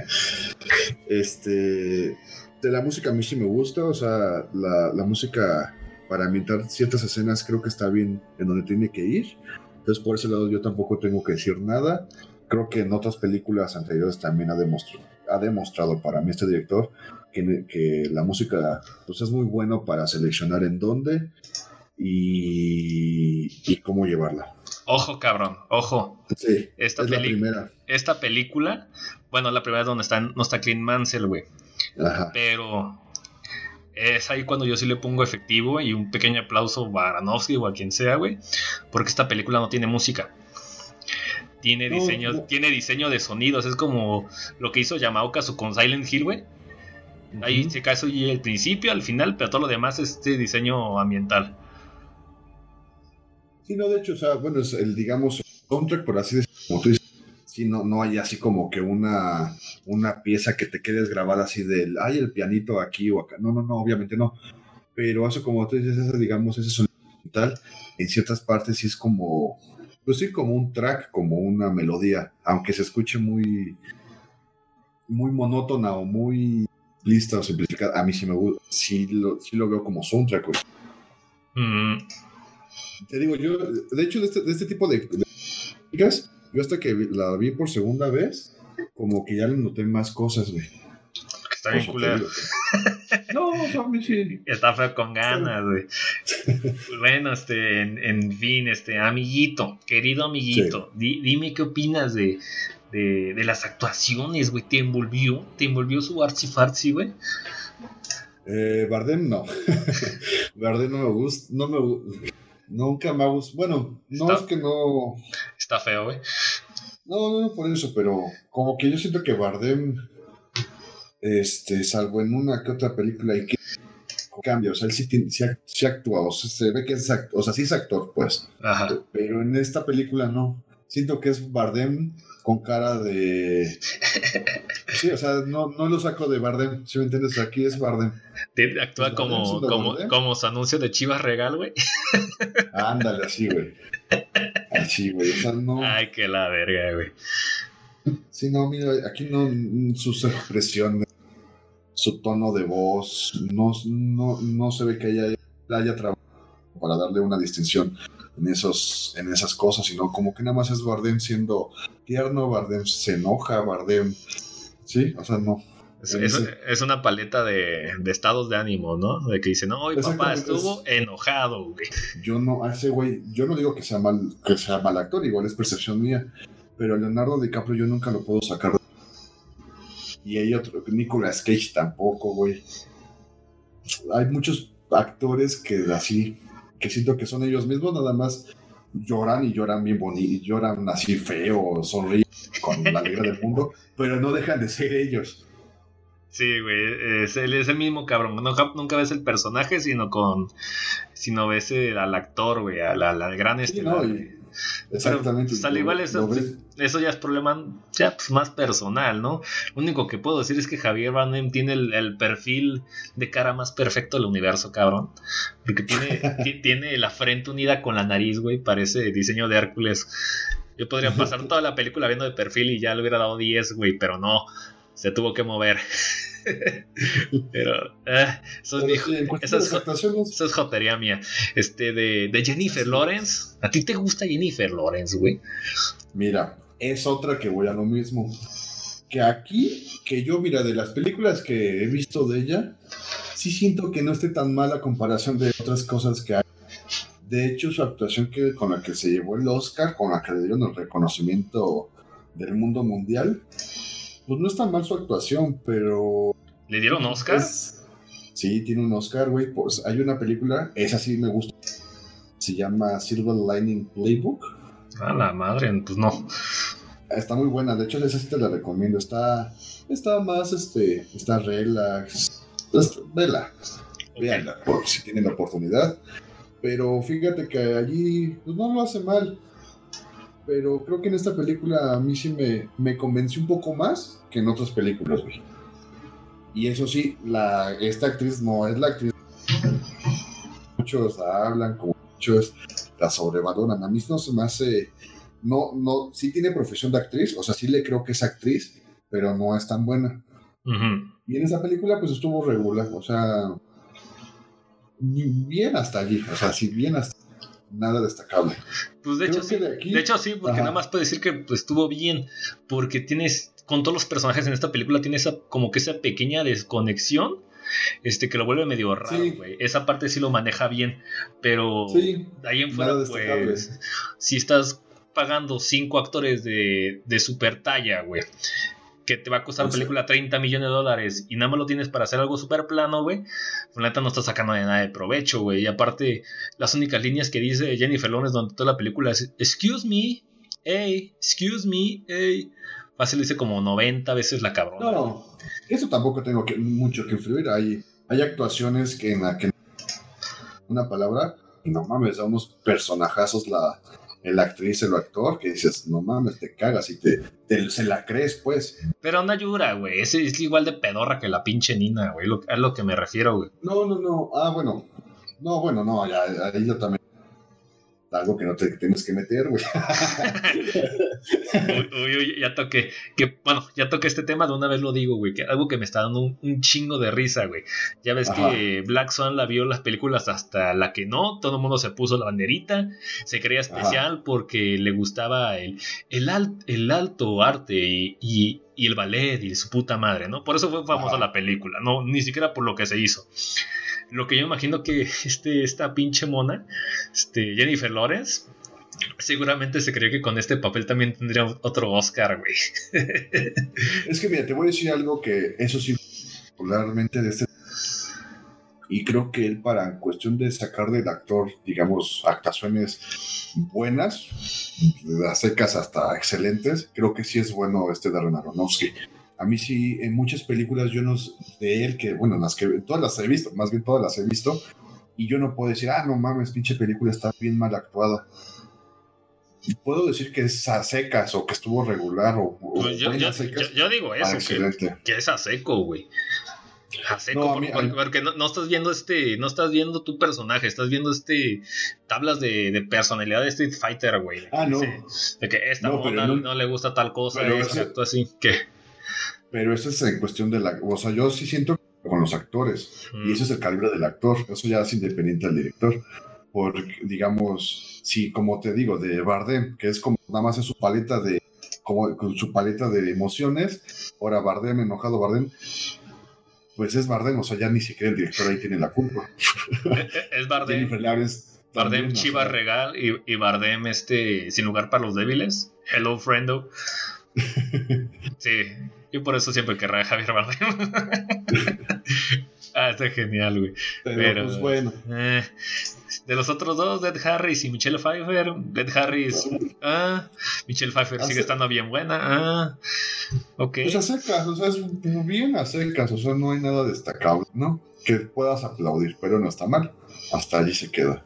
este. De la música a mí sí me gusta. O sea, la, la música para ambientar ciertas escenas creo que está bien en donde tiene que ir entonces, por ese lado yo tampoco tengo que decir nada. Creo que en otras películas anteriores también ha demostrado, ha demostrado para mí este director que, que la música pues, es muy bueno para seleccionar en dónde y, y cómo llevarla. Ojo, cabrón, ojo. Sí, esta es la primera. Esta película, bueno, la primera es donde está, no está Clint Mansell, güey. Ajá. Pero es ahí cuando yo sí le pongo efectivo y un pequeño aplauso a Baranowski o a quien sea, güey, porque esta película no tiene música. Tiene diseño, tiene diseño de sonidos, es como lo que hizo Yamaoka con Silent Hill, güey. Ahí se cae y el principio, al final, pero todo lo demás es este diseño ambiental. Sí, no, de hecho, o sea, bueno, es el, digamos, soundtrack, por así decirlo, como tú dices, sí, no, no hay así como que una una pieza que te quedes grabada así del, ay, el pianito aquí o acá. No, no, no, obviamente no. Pero eso, como tú dices, digamos, ese sonido tal, en ciertas partes sí es como, pues sí, como un track, como una melodía, aunque se escuche muy, muy monótona o muy lista o simplificada. A mí sí me gusta, sí lo, sí lo veo como soundtrack, mm. Te digo, yo, de hecho, de este, de este tipo de, de yo hasta que la vi por segunda vez, como que ya le noté más cosas, güey. Está bien culero. No, mí sí. Está feo con ganas, güey. bueno, este, en, fin, este, amiguito, querido amiguito, dime qué opinas de, de, de, las actuaciones, güey. ¿Te envolvió? ¿Te envolvió su archifarsi, güey? Eh, Bardem no. Bardem no me gusta. No me Nunca me ha gustado. Bueno, no es que no. Está feo, güey. No, no, por eso, pero como que yo siento que Bardem, este, salvo en una que otra película y que cambia, o sea, él sí, sí, actúa, o sea, se ve que es actor, o sea, sí es actor, pues. Ajá. Pero en esta película no. Siento que es Bardem con cara de. Sí, o sea, no, no lo saco de Bardem, si me entiendes, aquí es Bardem. Actúa como, como, como su anuncio de Chivas Regal, güey. Ándale, así, güey. Así, güey, o sea, no... Ay, que la verga, güey. Sí, no, mira, aquí no, sus expresiones, su tono de voz, no, no, no se ve que haya, haya trabajado para darle una distinción en, esos, en esas cosas, sino como que nada más es Bardem siendo tierno, Bardem se enoja, Bardem... Sí, o sea, no. Es, una paleta de, estados de ánimo, ¿no? De que dice, no, hoy papá estuvo enojado, güey. Yo no, a ese güey, yo no digo que sea mal, que sea mal actor, igual es percepción mía, pero Leonardo DiCaprio yo nunca lo puedo sacar. Y hay otro, Nicolas Cage tampoco, güey. Hay muchos actores que así, que siento que son ellos mismos, nada más lloran y lloran bien bonito, lloran así feo, sonríen con la alegría del mundo, pero no dejan de ser ellos. Sí, güey, es, es, el mismo cabrón. Nunca, nunca ves el personaje, sino con. Sino ves al actor, güey, al, al gran sí, Exactamente. Pues, al igual eso, eso ya es problema ya, pues, más personal, ¿no? Lo único que puedo decir es que Javier Van tiene el, perfil de cara más perfecto del universo, cabrón. Porque tiene, tiene la frente unida con la nariz, güey. Parece diseño de Hércules. Yo podría pasar toda la película viendo de perfil y ya le hubiera dado 10, güey, pero no. Se tuvo que mover. Pero eso, es mi, eso, es, jotería mía. Este de, de Jennifer Lawrence. ¿A ti te gusta Jennifer Lawrence, güey? Mira, es otra que voy a lo mismo. Que aquí, que yo, mira, de las películas que he visto de ella, sí siento que no esté tan mala comparación de otras cosas que hay. De hecho, su actuación que, con la que se llevó el Oscar, con la que le dieron el reconocimiento del mundo mundial, pues no es tan mal su actuación, pero. ¿Le dieron Oscar? sí, tiene un Oscar, güey. Pues hay una película, esa sí me gusta. Se llama Silver Lining Playbook. A la madre, pues no. Está muy buena, de hecho, esa sí te la recomiendo. Está, está más, este, está relax. Pues, vela, veanla, por si tienen la oportunidad. Pero fíjate que allí, pues no lo hace mal pero creo que en esta película a mí sí me, me convenció un poco más que en otras películas, güey. Y eso sí, la, esta actriz no es la actriz. Muchos la hablan, como muchos la sobrevaloran. A mí no se me hace. No, no, sí tiene profesión de actriz, o sea, sí le creo que es actriz, pero no es tan buena. Y en esa película, pues estuvo regular, o sea, bien hasta allí, o sea, sí, bien hasta nada destacable. Pues de hecho, sí, de, hecho sí, porque nada más puedo decir que pues, estuvo bien, porque tienes, con todos los personajes en esta película, tiene esa, como que esa pequeña desconexión, este, que lo vuelve medio raro, güey. Esa parte sí lo maneja bien, pero ahí en fuera, pues, si estás pagando cinco actores de, de super talla, güey, que te va a costar la película 30 millones de dólares y nada más lo tienes para hacer algo súper plano, güey, pues neta no estás sacando de nada de provecho, güey. Y aparte, las únicas líneas que dice Jennifer Lawrence donde toda la película es, excuse me, hey, excuse me, hey. Fácil dice como 90 veces la cabrona. No, eso tampoco tengo que, mucho que influir. Hay, hay actuaciones que en la que una palabra, y no mames, somos personajazos la, el actriz, el actor, que dices, no mames, te cagas y te, se la crees, pues. Pero no ayuda, güey. Es, es, igual de pedorra que la pinche Nina, güey. Lo, es lo que me refiero, güey. No, no, no. Ah, bueno. No, bueno, no, ya, ahí yo también algo que no te tienes que meter, güey. uy, uy, ya toqué, que, bueno, ya toqué este tema, de una vez lo digo, güey, que algo que me está dando un, chingo de risa, güey. Ya ves que Black Swan la vio las películas hasta la que no, todo el mundo se puso la banderita, se creía especial porque le gustaba el, el, el alto arte y, el ballet y su puta madre, ¿no? Por eso fue famosa la película, no, ni siquiera por lo que se hizo. Lo que yo imagino que este, esta pinche mona, este, Jennifer Lawrence, seguramente se cree que con este papel también tendría otro Oscar, güey. Es que mira, te voy a decir algo que eso sí, popularmente de este. Y creo que él, para cuestión de sacar del actor, digamos, actuaciones buenas, las secas hasta excelentes, creo que sí es bueno este Darren Aronofsky a mí sí, en muchas películas yo no de él, que bueno, las que todas las he visto, más bien todas las he visto, y yo no puedo decir, ah, no mames, pinche película está bien mal actuada. puedo decir que es a secas o que estuvo regular o, pues yo, digo eso, que, que, es a seco, güey. A seco, porque, no, estás viendo este, no estás viendo tu personaje, estás viendo este tablas de, personalidad de Street Fighter, güey. Ah, no. De que esta no, no, le gusta tal cosa, exacto, así, que. Pero eso es en cuestión de la, o sea, yo sí siento con los actores y ese es el calibre del actor, eso ya es independiente del director por, digamos, sí, como te digo, de Bardem, que es como nada más es su paleta de, como con su paleta de emociones. Ahora Bardem, enojado Bardem, pues es Bardem, o sea, ya ni siquiera el director ahí tiene la culpa. Es Bardem. Bardem Chiva Regal y, y, Bardem este sin lugar para los débiles. Hello friendo. sí, yo por eso siempre querré a Javier Bardem. ah, está genial, güey. Pero, pues bueno. Eh, de los otros dos, Dead Harris y Michelle Pfeiffer, Dead Harris, ah, Michelle Pfeiffer sigue estando bien buena, ah, ok. Pues a secas, o sea, es bien a secas, o sea, no hay nada destacable, ¿no? Que puedas aplaudir, pero no está mal. Hasta allí se queda.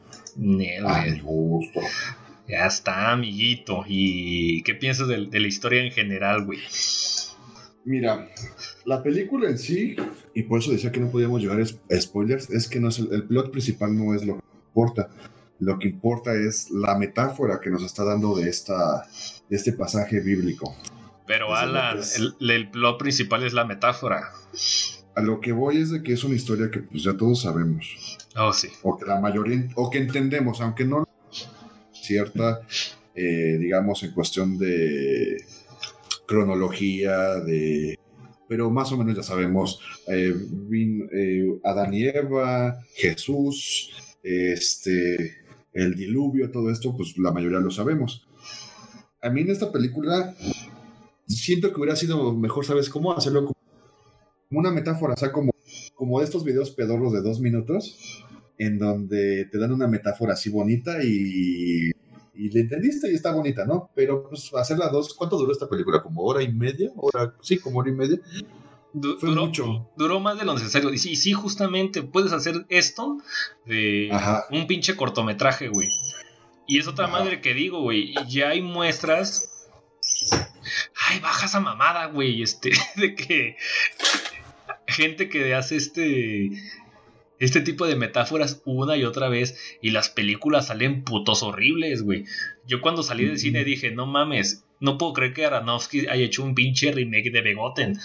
A mi gusto. Ya está, amiguito. ¿Y qué piensas de, la historia en general, güey? Mira, la película en sí, y por eso decía que no podíamos llevar spoilers, es que no es el, el plot principal no es lo importa. Lo que importa es la metáfora que nos está dando de, esta, de este pasaje bíblico. Pero Alan, el, plot principal es la metáfora. A lo que voy es de que es una historia que pues ya todos sabemos. Oh, sí. O que la mayoría, o que entendemos, aunque no cierta, eh, digamos, en cuestión de cronología, de pero más o menos ya sabemos, eh, eh, Adán y Eva, Jesús, este, el diluvio, todo esto, pues la mayoría lo sabemos. A mí en esta película siento que hubiera sido mejor, ¿sabes cómo? Hacerlo como una metáfora, o sea, como, como de estos videos pedorros de dos minutos, en donde te dan una metáfora así bonita y, y le entendiste y está bonita, ¿no? Pero pues hacerla dos, ¿cuánto duró esta película? ¿Como hora y media? ¿Hora? Sí, como hora y media duró, mucho. Duró más de lo necesario. Y sí, sí, justamente puedes hacer esto de un pinche cortometraje, güey. Y es otra madre que digo, güey. Ya hay muestras. Ay, baja esa mamada, güey. Este, de que gente que hace este este tipo de metáforas una y otra vez y las películas salen putos horribles, güey. Yo cuando salí del cine dije, no mames, no puedo creer que Aronofsky haya hecho un pinche remake de Begotten.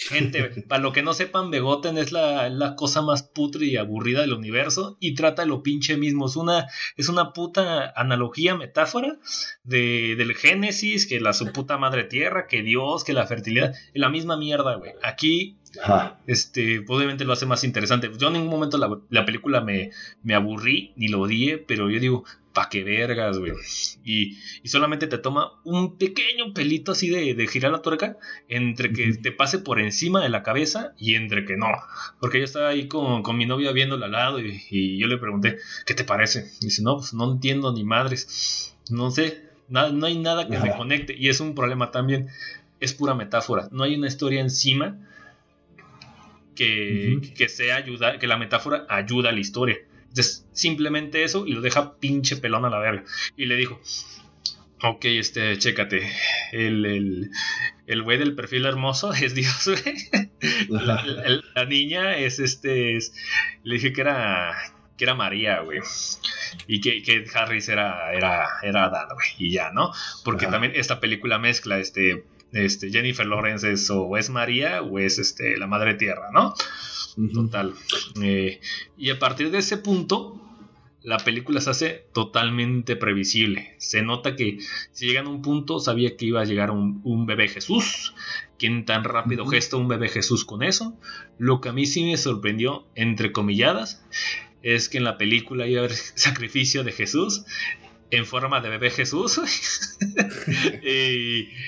Gente, para lo que no sepan, Begotten es la, cosa más putre y aburrida del universo y trata lo pinche mismo. Es una, es una puta analogía, metáfora de, del Génesis, que la su puta madre tierra, que Dios, que la fertilidad. La misma mierda, güey. Aquí este, obviamente lo hace más interesante. Yo en ningún momento la, película me, me, aburrí ni lo odié, pero yo digo, pa' qué vergas, güey. Y, solamente te toma un pequeño pelito así de, girar la tuerca entre que te pase por encima de la cabeza y entre que no. Porque yo estaba ahí con, mi novia viéndola al lado y, yo le pregunté, ¿qué te parece? Y dice, no, pues no entiendo ni madres. No sé, no hay nada que me conecte. Y es un problema también. Es pura metáfora. No hay una historia encima que, sea ayuda, que la metáfora ayuda a la historia. Entonces, simplemente eso y lo deja pinche pelón a la verga. Y le dijo, ok, este, chécate, el, el, güey del perfil hermoso es Dios, güey. La, niña es este, le dije que era, que era María, güey. Y que, que Harris era, era, era Adán, güey. Y ya, ¿no? Porque también esta película mezcla este este, Jennifer Lawrence es o es María o es este, la Madre Tierra, ¿no? Total. Eh, y a partir de ese punto, la película se hace totalmente previsible. Se nota que si llegan a un punto, sabía que iba a llegar un, bebé Jesús. ¿Quién tan rápido gesta un bebé Jesús con eso? Lo que a mí sí me sorprendió, entre comilladas, es que en la película iba a haber sacrificio de Jesús en forma de bebé Jesús.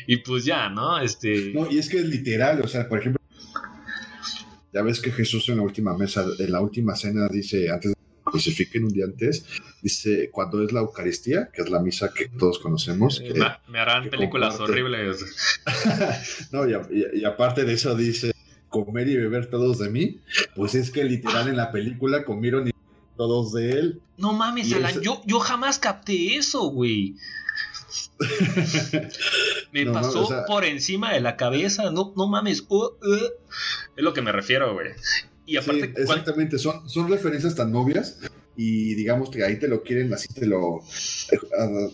y, pues ya, ¿no? Este... No, y es que es literal, o sea, por ejemplo, ya ves que Jesús en la última mesa, en la última cena dice, antes de que crucifiquen un día antes, dice, cuando es la Eucaristía, que es la misa que todos conocemos. Que, me, harán películas horribles. no, y, aparte de eso dice, comer y beber todos de mí, pues es que literal en la película comieron y todos de él. No mames, Alan, yo, yo jamás capté eso, güey. me pasó por encima de la cabeza, no, no mames. Uh, uh. Es lo que me refiero, güey. Y aparte, exactamente, son, son referencias tan novias y digamos que ahí te lo quieren, así te lo.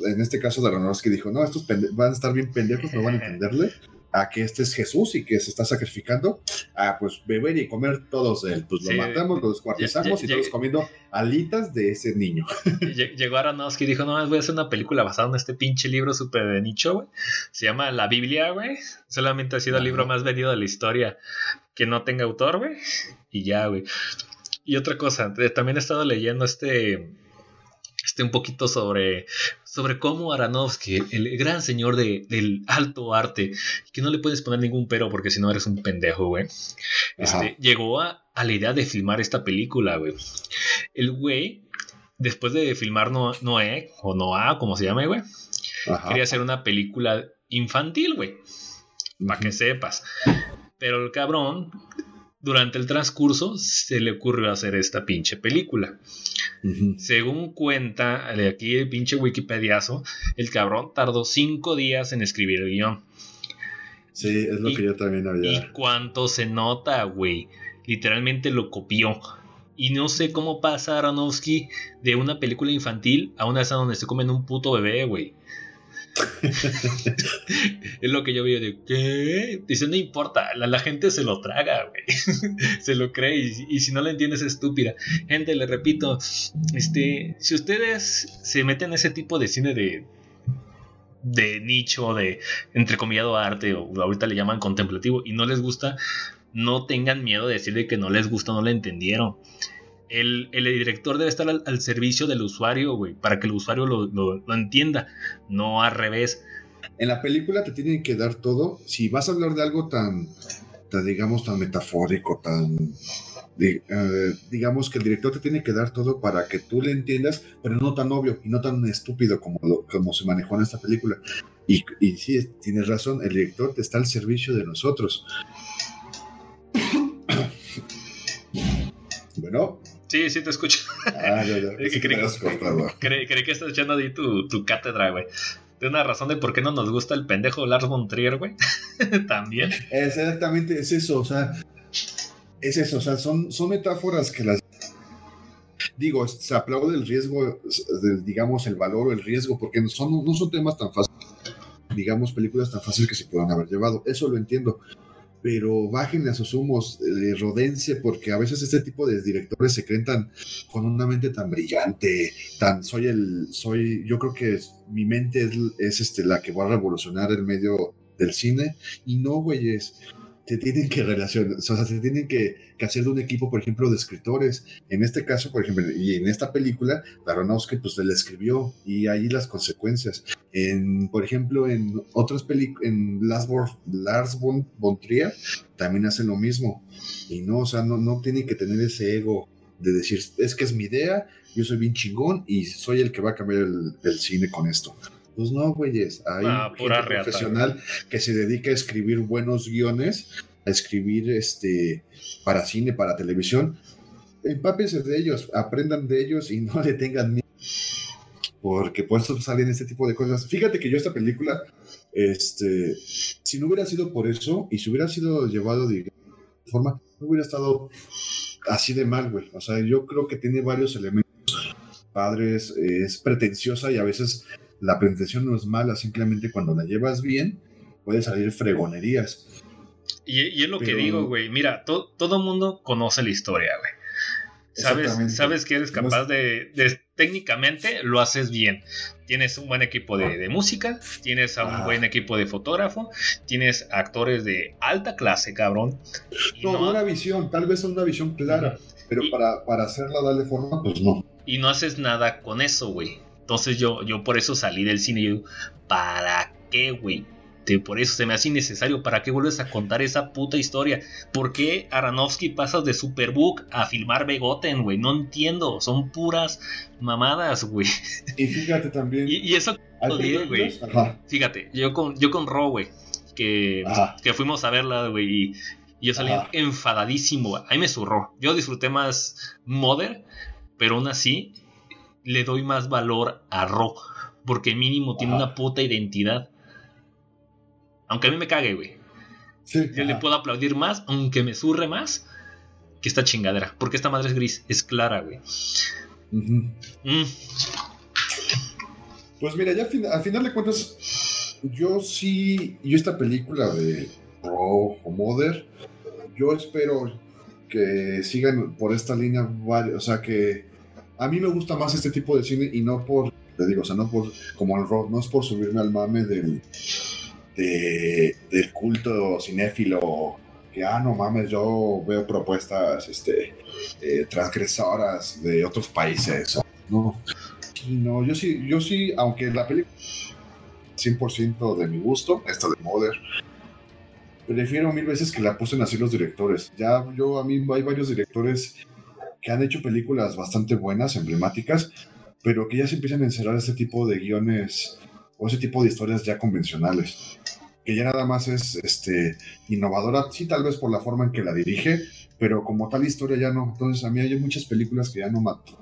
En este caso, de que dijo: No, estos van a estar bien pendejos, no van a entenderle a que este es Jesús y que se está sacrificando a pues beber y comer todos de él. Pues lo matamos, lo descuartizamos y todos comiendo alitas de ese niño. Llegó Aronofsky y dijo, no, voy a hacer una película basada en este pinche libro súper de nicho, güey. Se llama La Biblia, güey. Solamente ha sido el libro más vendido de la historia que no tenga autor, güey. Y ya, güey. Y otra cosa, también he estado leyendo este este, un poquito sobre, sobre cómo Aronofsky, el gran señor del alto arte, que no le puedes poner ningún pero porque si no eres un pendejo, güey, este, llegó a, la idea de filmar esta película, güey. El güey, después de filmar Noé, o Noah, como se llama, güey, quería hacer una película infantil, güey, para que sepas. Pero el cabrón durante el transcurso se le ocurrió hacer esta pinche película. Según cuenta de aquí el pinche Wikipediazo, el cabrón tardó cinco días en escribir el guion. Sí, es lo que yo también había. Y cuánto se nota, güey. Literalmente lo copió. Y no sé cómo pasa Aronofsky de una película infantil a una escena donde se comen un puto bebé, güey. es lo que yo veo de ¿qué? Dice, no importa, la, gente se lo traga, se lo cree y, si no lo entiendes es estúpida. Gente, le repito, este, si ustedes se meten en ese tipo de cine de de nicho, de entrecomillado arte, o ahorita le llaman contemplativo, y no les gusta, no tengan miedo de decirle que no les gusta, no le entendieron el, director debe estar al, servicio del usuario, güey, para que el usuario lo, entienda, no al revés. En la película te tienen que dar todo. Si vas a hablar de algo tan, digamos, tan metafórico, tan, eh, digamos que el director te tiene que dar todo para que tú le entiendas, pero no tan obvio y no tan estúpido como, como se manejó en esta película. Y, y sí, tienes razón, el director te está al servicio de nosotros. bueno. Sí, sí te escucho. Ah, ya, ya. creí, que, que estás echando ahí tu, tu cátedra, güey. De una razón de por qué no nos gusta el pendejo Lars von Trier, güey. También. Exactamente, es eso, o sea. Es eso, o sea, son, son metáforas que las. Digo, se aplaude el riesgo, digamos, el valor o el riesgo, porque no son, no son temas tan fáciles, digamos, películas tan fáciles que se puedan haber llevado. Eso lo entiendo pero bajen a sus humos, de rodense, porque a veces este tipo de directores se creen tan, con una mente tan brillante, tan soy el, soy, yo creo que mi mente es, es este, la que va a revolucionar el medio del cine, y no, güeyes, se tienen que relacionar, o sea, se tienen que, hacer de un equipo, por ejemplo, de escritores. En este caso, por ejemplo, y en esta película, Aronofsky pues le escribió y ahí las consecuencias. En, por ejemplo, en otras películas, en Lars, Lars von, Trier también hacen lo mismo. Y no, o sea, no, no tienen que tener ese ego de decir, es que es mi idea, yo soy bien chingón y soy el que va a cambiar el cine con esto. Pues no, güeyes. Hay ah, un profesional que se dedica a escribir buenos guiones, a escribir este para cine, para televisión. Empápense de ellos, aprendan de ellos y no le tengan miedo. Porque por eso salen este tipo de cosas. Fíjate que yo esta película, este, si no hubiera sido por eso y si hubiera sido llevado de forma, no hubiera estado así de mal, güey. O sea, yo creo que tiene varios elementos padres, es pretenciosa y a veces la presentación no es mala, simplemente cuando la llevas bien, puede salir fregonerías. Y, es lo que digo, güey. Mira, todo mundo conoce la historia, güey. Sabes, sabes que eres capaz de, Técnicamente lo haces bien. Tienes un buen equipo de, música, tienes a un buen equipo de fotógrafo, tienes actores de alta clase, cabrón. no, una visión, tal vez una visión clara, pero para, para hacerla darle forma, pues no. Y no haces nada con eso, güey. Entonces yo, yo por eso salí del cine y digo, ¿para qué, güey? Por eso se me hace innecesario. ¿Para qué vuelves a contar esa puta historia? ¿Por qué Aronofsky pasas de Superbook a filmar Begoten, güey? No entiendo. Son puras mamadas, güey. Y fíjate también. Y, eso güey. Fíjate, yo con, yo con Ro, güey. Que, que fuimos a verla, güey. Y, yo salí enfadadísimo. Ahí me zurró. Yo disfruté más Mother Pero aún así, le doy más valor a Ro. Porque mínimo tiene una puta identidad. Aunque a mí me cague, güey. Yo le puedo aplaudir más, aunque me surre más, que esta chingadera. Porque esta madre es gris, es clara, güey. Mm. Pues mira, ya al final de cuentas, yo sí, yo esta película de Ro o Mother, yo espero que sigan por esta línea, o sea, que a mí me gusta más este tipo de cine y no por, te digo, o sea, no por, como el rock, no es por subirme al mame del, del culto cinéfilo, que, ah, no mames, yo veo propuestas este, eh, transgresoras de otros países. No, no, yo sí, yo sí, aunque la película 100% de mi gusto, esta de Mother, prefiero mil veces que la pusen así los directores. Ya yo, a mí hay varios directores que han hecho películas bastante buenas, emblemáticas, pero que ya se empiezan a encerrar este tipo de guiones o ese tipo de historias ya convencionales. Que ya nada más es este, innovadora, sí, tal vez por la forma en que la dirige, pero como tal historia ya no. Entonces, a mí hay muchas películas que ya no mato.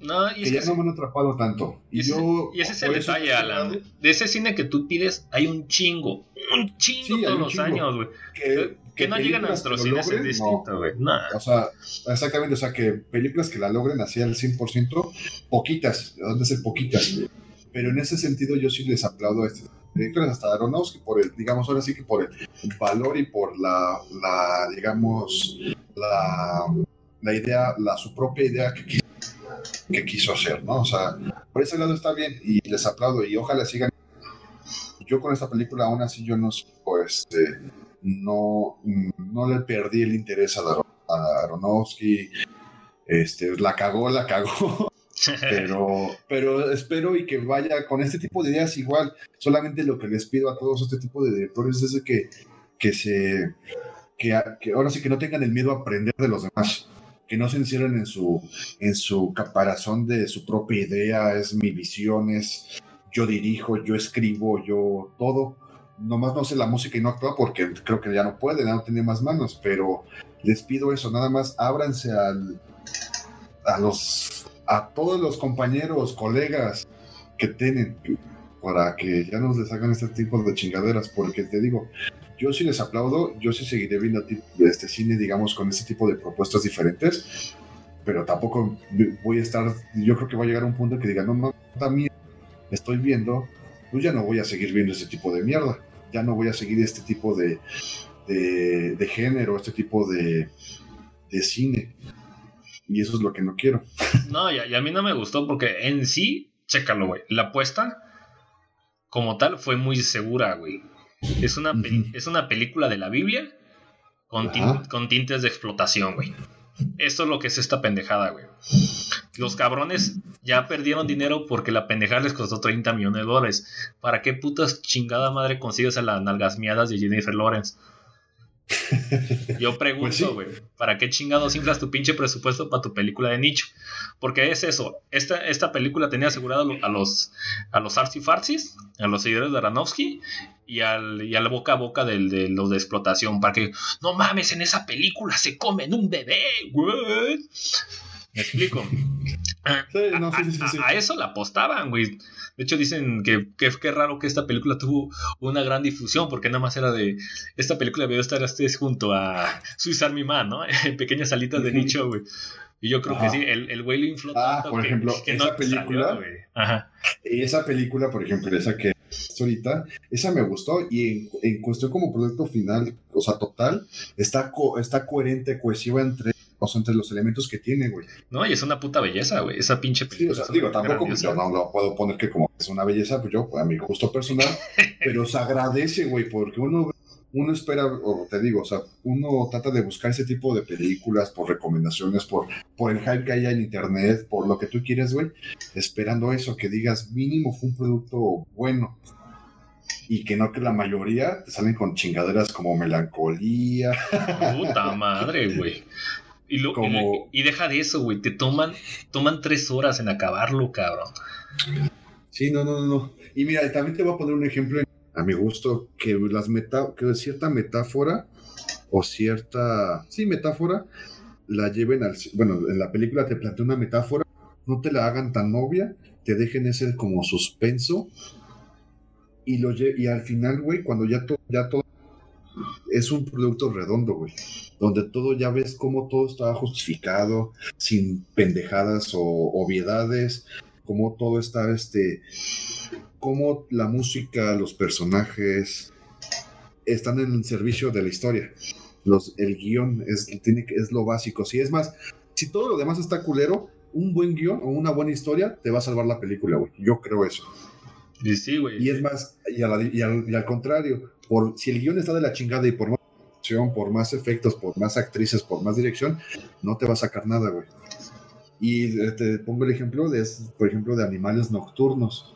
No, y que ya no me han atrapado tanto. Y, ese, yo, y ese es el detalle, Alan. De ese cine que tú pides, hay un chingo. Un chingo todos los años, güey. Que, no llegan a nuestros cines es distinto, güey. O sea, exactamente. O sea, que películas que la logren así al 100%, poquitas. ¿Dónde ser poquitas? Pero en ese sentido, yo sí les aplaudo a este películas hasta Aronofsky por el, digamos, ahora sí que por el valor y por la, la digamos, la, la idea, la su propia idea que que quiso hacer, ¿no? O sea, por ese lado está bien y les aplaudo y ojalá sigan. Yo con esta película aún así yo no este, no, no le perdí el interés a, Aronofsky, este, la cagó, la cagó. pero, pero espero y que vaya con este tipo de ideas igual. Solamente lo que les pido a todos este tipo de directores es que, que se que, que ahora sí que no tengan el miedo a aprender de los demás que no se encierren en su, en su caparazón de su propia idea, es mi visión, es yo dirijo, yo escribo, yo todo. Nomás no sé la música y no actúa porque creo que ya no puede, ya no tiene más manos, pero les pido eso, nada más ábranse a los a todos los compañeros, colegas que tienen para que ya nos les hagan este tipo de chingaderas, porque te digo, yo sí les aplaudo, yo sí seguiré viendo este cine, digamos, con este tipo de propuestas diferentes, pero tampoco voy a estar, yo creo que va a llegar un punto que diga, no, también estoy viendo, pues ya no voy a seguir viendo ese tipo de mierda, ya no voy a seguir este tipo de, de, género, este tipo de, de cine. Y eso es lo que no quiero. No, y a, mí no me gustó porque en sí, chécalo, güey. La apuesta, como tal, fue muy segura, güey. Es una, es una película de la Biblia con, con tintes de explotación, güey. Esto es lo que es esta pendejada, güey. Los cabrones ya perdieron dinero porque la pendejada les costó 30 millones de dólares. ¿Para qué putas chingada madre consigues a las nalgas miadas de Jennifer Lawrence? Yo pregunto, pues güey, ¿para qué chingados inflas tu pinche presupuesto para tu película de nicho? Porque es eso, esta, esta película tenía asegurado a los a los artsy farsis, a los seguidores de Aronofsky y al, y al boca a boca de los de explotación, para que, no mames, en esa película se comen un bebé, güey. ¿Me explico? a, eso la apostaban, güey. De hecho, dicen que, que, raro que esta película tuvo una gran difusión, porque nada más era de. Esta película debió estar junto a Swiss Army Man, ¿no? En pequeñas salitas de nicho, güey. Y yo creo que sí, el, el güey lo infló ah, por ejemplo, esa película. Ajá. Y esa película, por ejemplo, esa que ahorita, esa me gustó y en, cuestión como producto final, o sea, total, está, está coherente, cohesiva entre o sea, entre los elementos que tiene, güey. No, y es una puta belleza, güey. Esa pinche película. Sí, o sea, digo, tampoco yo no lo puedo poner que como es una belleza, pues yo, a mi gusto personal, pero se agradece, güey, porque uno, uno espera, o te digo, o sea, uno trata de buscar ese tipo de películas por recomendaciones, por, por el hype que haya en internet, por lo que tú quieres, güey, esperando eso, que digas, mínimo fue un producto bueno y que no que la mayoría te salen con chingaderas como melancolía. Puta madre, güey. Y, lo, y, deja de eso, güey. Te toman, toman tres horas en acabarlo, cabrón. Sí, no, no, no. Y mira, también te voy a poner un ejemplo a mi gusto, que las meta, que cierta metáfora o cierta, sí, metáfora, la lleven al, bueno, en la película te plantea una metáfora no te la hagan tan obvia, te dejen ese como suspenso y, lo, y al final, güey, cuando ya, ya todo es un producto redondo, güey, donde todo ya ves cómo todo está justificado, sin pendejadas o obviedades, cómo todo está, este, cómo la música, los personajes están en el servicio de la historia. Los, el guion es, tiene, es lo básico. Si es más, si todo lo demás está culero, un buen guion o una buena historia te va a salvar la película, güey. Yo creo eso. Y sí, güey. Y es más, y, al, contrario, por, si el guion está de la chingada y por más por más efectos, por más actrices, por más dirección, no te va a sacar nada, güey. Y te pongo el ejemplo de, por ejemplo, de Animales Nocturnos.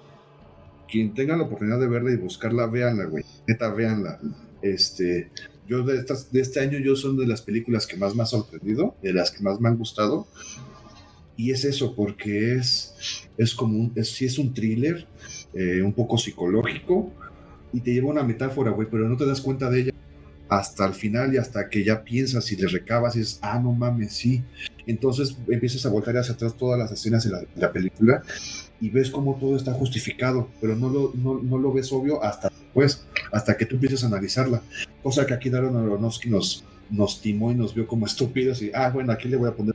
Quien tenga la oportunidad de verla y buscarla, véanla, güey. Neta, véanla. Este, yo de, estas, de este año, yo son de las películas que más me ha sorprendido, de las que más me han gustado. Y es eso, porque es, es como un, es, es un thriller, eh, un poco psicológico, y te lleva una metáfora, güey, pero no te das cuenta de ella hasta el final y hasta que ya piensas y le recabas y dices, ah, no mames, sí. Entonces empiezas a voltar hacia atrás todas las escenas de la, película y ves cómo todo está justificado, pero no lo, no, no lo ves obvio hasta después, hasta que tú empieces a analizarla. Cosa que aquí Darren Aronofsky nos, nos timó y nos vio como estúpidos y, ah, bueno, aquí le voy a poner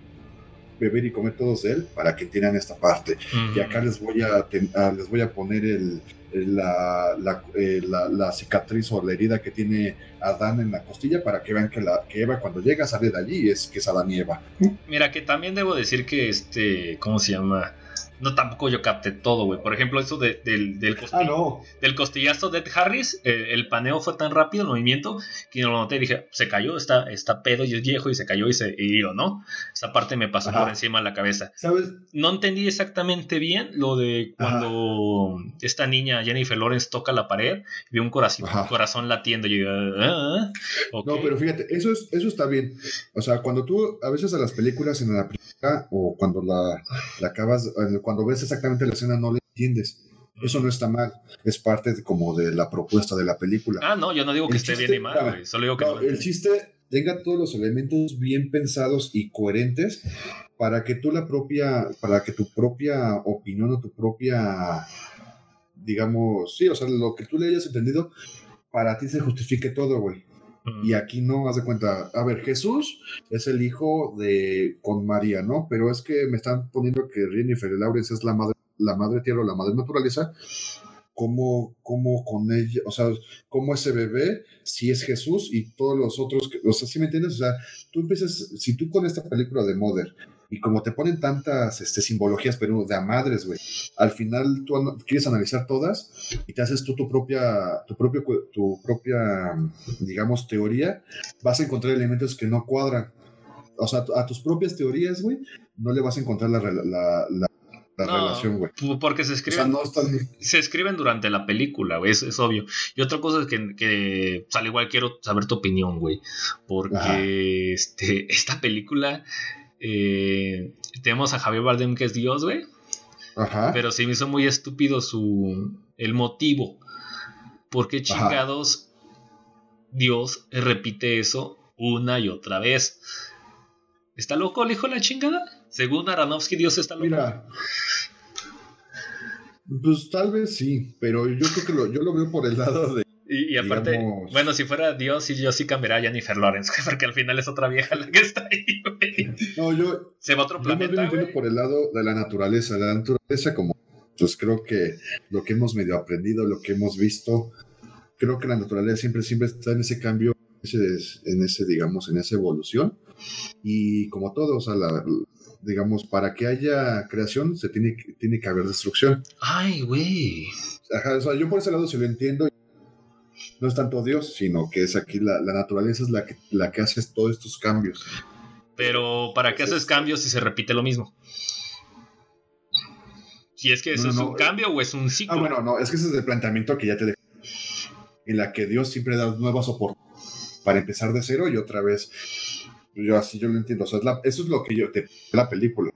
beber y comer todos de él para que entiendan esta parte. Y acá les voy a, les voy a poner el, la, eh, la, la, cicatriz o la herida que tiene Adán en la costilla para que vean que, la, que Eva cuando llega sale de allí es que es Adán y Eva. Mira, que también debo decir que este, ¿cómo se llama? No tampoco yo capté todo, güey. Por ejemplo, eso del, del, ah, del costillazo de Ed Harris, eh, el paneo fue tan rápido, el movimiento, que no lo noté. Dije, se cayó, está, está pedo y es viejo y se cayó y se hirió, ¿no? Esa parte me pasó por encima de la cabeza. ¿Sabes? No entendí exactamente bien lo de cuando esta niña, Jennifer Lawrence, toca la pared y ve un corazón, corazón latiendo. Y yo, ah, No, pero fíjate, eso, es, eso está bien. O sea, cuando tú, a veces a las películas en la película o cuando la, la acabas, cuando ves exactamente la escena no la entiendes. Eso no está mal, es parte como de la propuesta de la película. Ah, no, yo no digo que esté bien ni mal, solo digo que no, el chiste tenga todos los elementos bien pensados y coherentes para que tú la propia, para que tu propia opinión o tu propia, digamos, sí, o sea, lo que tú le hayas entendido, para ti se justifique todo, güey. Y aquí no, haz de cuenta, a ver, Jesús es el hijo de con María, ¿no? Pero es que me están poniendo que Jennifer Lawrence es la madre, la madre tierra o la madre naturaleza. ¿Cómo, cómo con ella, o sea, cómo ese bebé, si es Jesús y todos los otros, o sea, ¿sí me entiendes? O sea, tú empiezas, si tú con esta película de Mother y como te ponen tantas este, simbologías, pero de a madres, güey, al final tú quieres analizar todas y te haces tú tu propia, tu propio, tu propia, digamos, teoría, vas a encontrar elementos que no cuadran. O sea, a tus propias teorías, güey, no le vas a encontrar la, la, relación, güey. Porque se escriben, se escriben durante la película, güey, es, obvio. Y otra cosa es que, que pues, al igual quiero saber tu opinión, güey. Porque este, esta película eh, tenemos a Javier Bardem que es Dios, güey. Ajá. Pero se me hizo muy estúpido su el motivo. ¿Por qué chingados Dios repite eso una y otra vez? ¿Está loco el hijo de la chingada? Según Aronofsky, Dios está loco. Mira. Pues tal vez sí, pero yo creo que lo, yo lo veo por el lado de y, aparte, bueno, si fuera Dios, yo sí cambiaría a Jennifer Lawrence, porque al final es otra vieja la que está ahí, No, yo. Se va a otro planeta. Yo por el lado de la naturaleza. La naturaleza, como. Pues creo que lo que hemos medio aprendido, lo que hemos visto, creo que la naturaleza siempre, siempre está en ese cambio, en ese, digamos, en esa evolución. Y como todo, o sea, digamos, para que haya creación, se tiene, tiene que haber destrucción. Ay, güey. o sea, yo por ese lado sí lo entiendo no es tanto Dios, sino que es aquí la, naturaleza es la que, la que hace todos estos cambios. Pero ¿para qué haces cambios si se repite lo mismo? Si es que eso es un cambio o es un ciclo. Ah, bueno, no, es que ese es el planteamiento que ya te dejo. En la que Dios siempre da nuevas oportunidades para empezar de cero y otra vez. Yo así yo lo entiendo. O sea, eso es lo que yo te la película.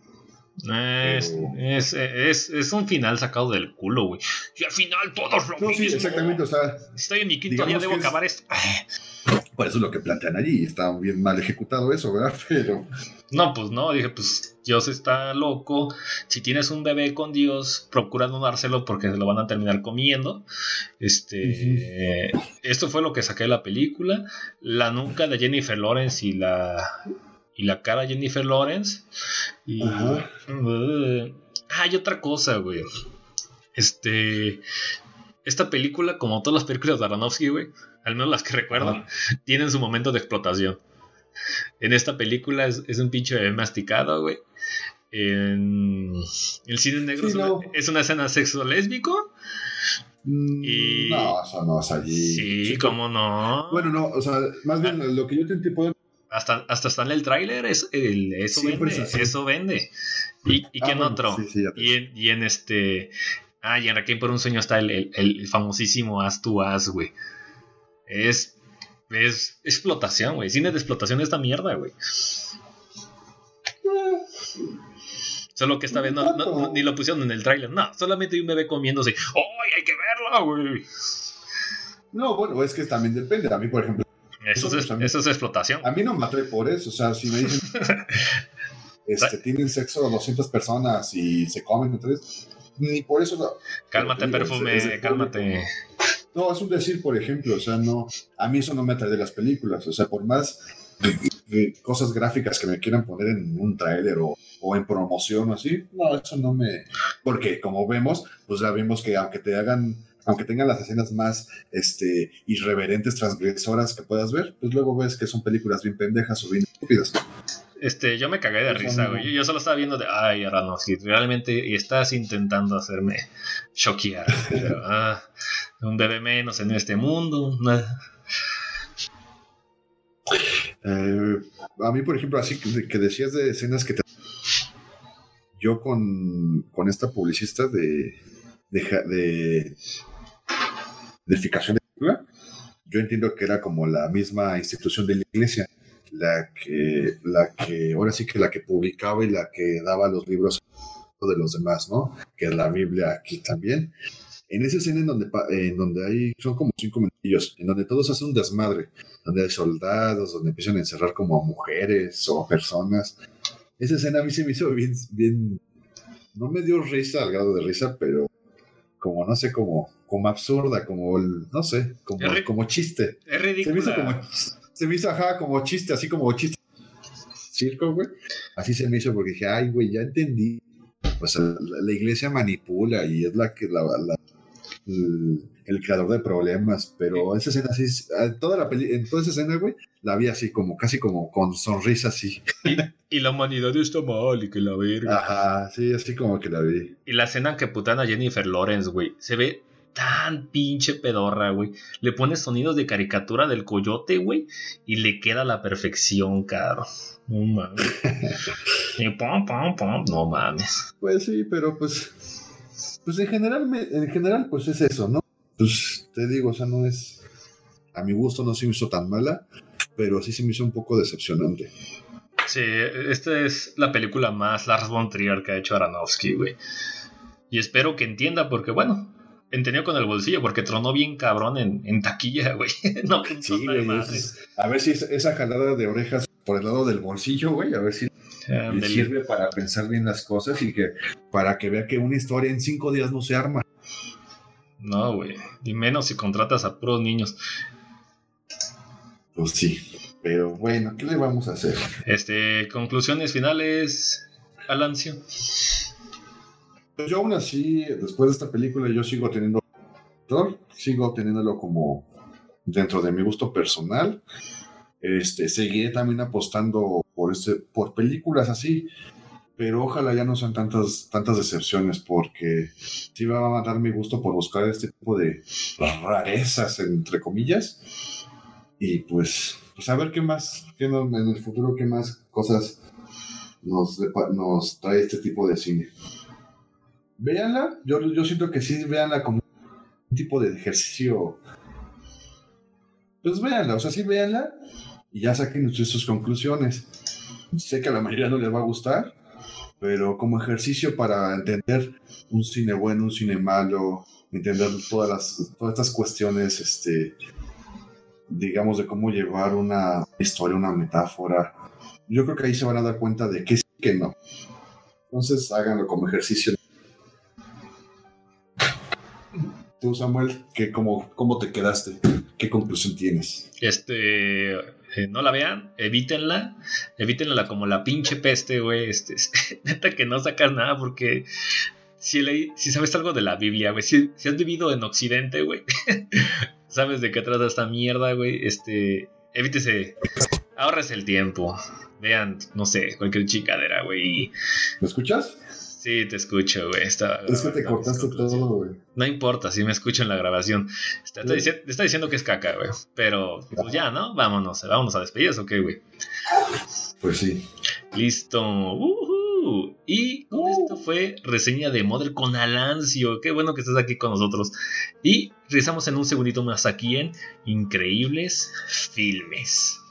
Es, es, es, un final sacado del culo, güey. Y al final todos lo no, sí, exactamente, o sea, Estoy en mi quinto día, debo acabar esto. Por eso es lo que plantean allí. Está bien mal ejecutado eso, ¿verdad? Pero. No, pues no. Dije, pues Dios está loco. Si tienes un bebé con Dios, procura no dárselo porque se lo van a terminar comiendo. Este. Esto fue lo que saqué de la película. La nuca de Jennifer Lawrence y la y la cara de Jennifer Lawrence. Y. Uh, hay otra cosa, güey. Este. Esta película, como todas las películas de Aronofsky, güey, al menos las que recuerdo, tienen su momento de explotación. En esta película es, un pinche bebé masticado, güey. En el cine negro es, una, escena sexo lésbico. Mm, y... No, eso no es allí. Sí, cómo no. Bueno, no, o sea, más bien ah. lo que yo te entiendo hasta, hasta está en el tráiler, es, el, eso, vende, eso vende. ¿Y, y quién ah, otro? y, en, y, en, este. Ah, y en Requiem por un sueño está el, el, famosísimo As to As, güey. Es, es explotación, güey. Cine de explotación de esta mierda, güey. Solo que esta vez no, ni lo pusieron en el tráiler. No, solamente un bebé comiéndose. ¡Ay, hay que verla, güey! No, bueno, es que también depende. A mí, por ejemplo, eso, es, explotación. A mí no me atrae por eso. O sea, si me dicen este, tienen sexo 200 personas y se comen entre ni por eso. Cálmate, perfume, cálmate. No, es un decir, por ejemplo, o sea, no, a mí eso no me atrae de las películas. O sea, por más cosas gráficas que me quieran poner en un tráiler o, o, en promoción o así, no, eso no me. Porque como vemos, pues ya vimos que aunque te hagan aunque tengan las escenas más este, irreverentes, transgresoras que puedas ver, pues luego ves que son películas bien pendejas o bien estúpidas. Este, yo me cagué de risa, güey. Yo, solo estaba viendo de, ay, ahora no, si realmente estás intentando hacerme choquear. ah, un bebé menos en este mundo. Eh, a mí, por ejemplo, así que, decías de escenas que te... Yo con, con esta publicista de, de, de de yo entiendo que era como la misma institución de la iglesia, la que, la que, ahora sí que la que publicaba y la que daba los libros de los demás, ¿no? Que es la Biblia aquí también. En esa escena en donde, en donde hay, son como cinco minutillos, en donde todos hacen un desmadre, donde hay soldados, donde empiezan a encerrar como a mujeres o a personas. Esa escena a mí se me hizo bien, bien, no me dio risa al grado de risa, pero como, no sé, como, como absurda, como, no sé, como, como chiste. Es ridículo. Se me hizo como, se me hizo, ajá, como chiste, así como chiste. Circo, güey. Así se me hizo porque dije, ay, güey, ya entendí. Pues la, iglesia manipula y es la que la, el, creador de problemas, pero esa escena así, toda la peli, en toda esa escena, güey, la vi así como, casi como con sonrisa así. Y, la humanidad está mal y que la verga. Ajá, sí, así como que la vi. Y la escena que putan a Jennifer Lawrence, güey, se ve tan pinche pedorra, güey. Le pones sonidos de caricatura del coyote, güey, y le queda a la perfección, caro. No mames. y pom, pom, pom, no mames. Pues sí, pero pues pues en general, en general, pues es eso, ¿no? Pues te digo, o sea, no es. A mi gusto no se me hizo tan mala, pero sí se me hizo un poco decepcionante. Sí, esta es la película más Lars von Trier que ha hecho Aronofsky, güey. Y espero que entienda, porque bueno, entendió con el bolsillo, porque tronó bien cabrón en, taquilla, güey. no sí, güey, A ver si esa jalada de orejas por el lado del bolsillo, güey, a ver si le sirve para pensar bien las cosas y que para que vea que una historia en cinco días no se arma. No, güey. Y menos si contratas a puros niños. Pues sí. Pero bueno, ¿qué le vamos a hacer? Este, conclusiones finales, Alancio. Pues yo aún así, después de esta película, yo sigo teniendo sigo teniéndolo como dentro de mi gusto personal. Este, seguiré también apostando por, este, por películas así, pero ojalá ya no sean tantas, tantas decepciones, porque sí va a dar mi gusto por buscar este tipo de rarezas, entre comillas, y pues, pues a ver qué más, qué en el futuro, qué más cosas nos, nos trae este tipo de cine. Véanla, yo, yo siento que sí, véanla como un tipo de ejercicio. Pues véanla, o sea, sí véanla y ya saquen sus conclusiones. Sé que a la mayoría no les va a gustar, pero como ejercicio para entender un cine bueno, un cine malo, entender todas las todas estas cuestiones, este, digamos, de cómo llevar una historia, una metáfora. Yo creo que ahí se van a dar cuenta de que sí, que no. Entonces háganlo como ejercicio. Tú, Samuel, ¿qué, cómo, ¿cómo te quedaste? ¿Qué conclusión tienes? Este, eh, no la vean, evítenla, evítenla como la pinche peste, güey. Este, neta que no sacas nada porque si, leí, si sabes algo de la Biblia, güey, si, si has vivido en Occidente, güey, sabes de qué trata esta mierda, güey. Este, evítese, ahorres el tiempo. Vean, no sé, cualquier chicadera, güey. ¿Me escuchas? Sí, te escucho, güey. Está, es que te cortaste todo, güey. No importa, si me escucho en la grabación. Está, está, diciendo, está diciendo que es caca, güey. Pero, pues ya, ¿no? Vámonos, vámonos a despedir, ¿ok, güey? Pues sí. Listo. Y con uh. esto fue reseña de Mother con Alancio. Qué bueno que estás aquí con nosotros. Y regresamos en un segundito más aquí en Increíbles Filmes.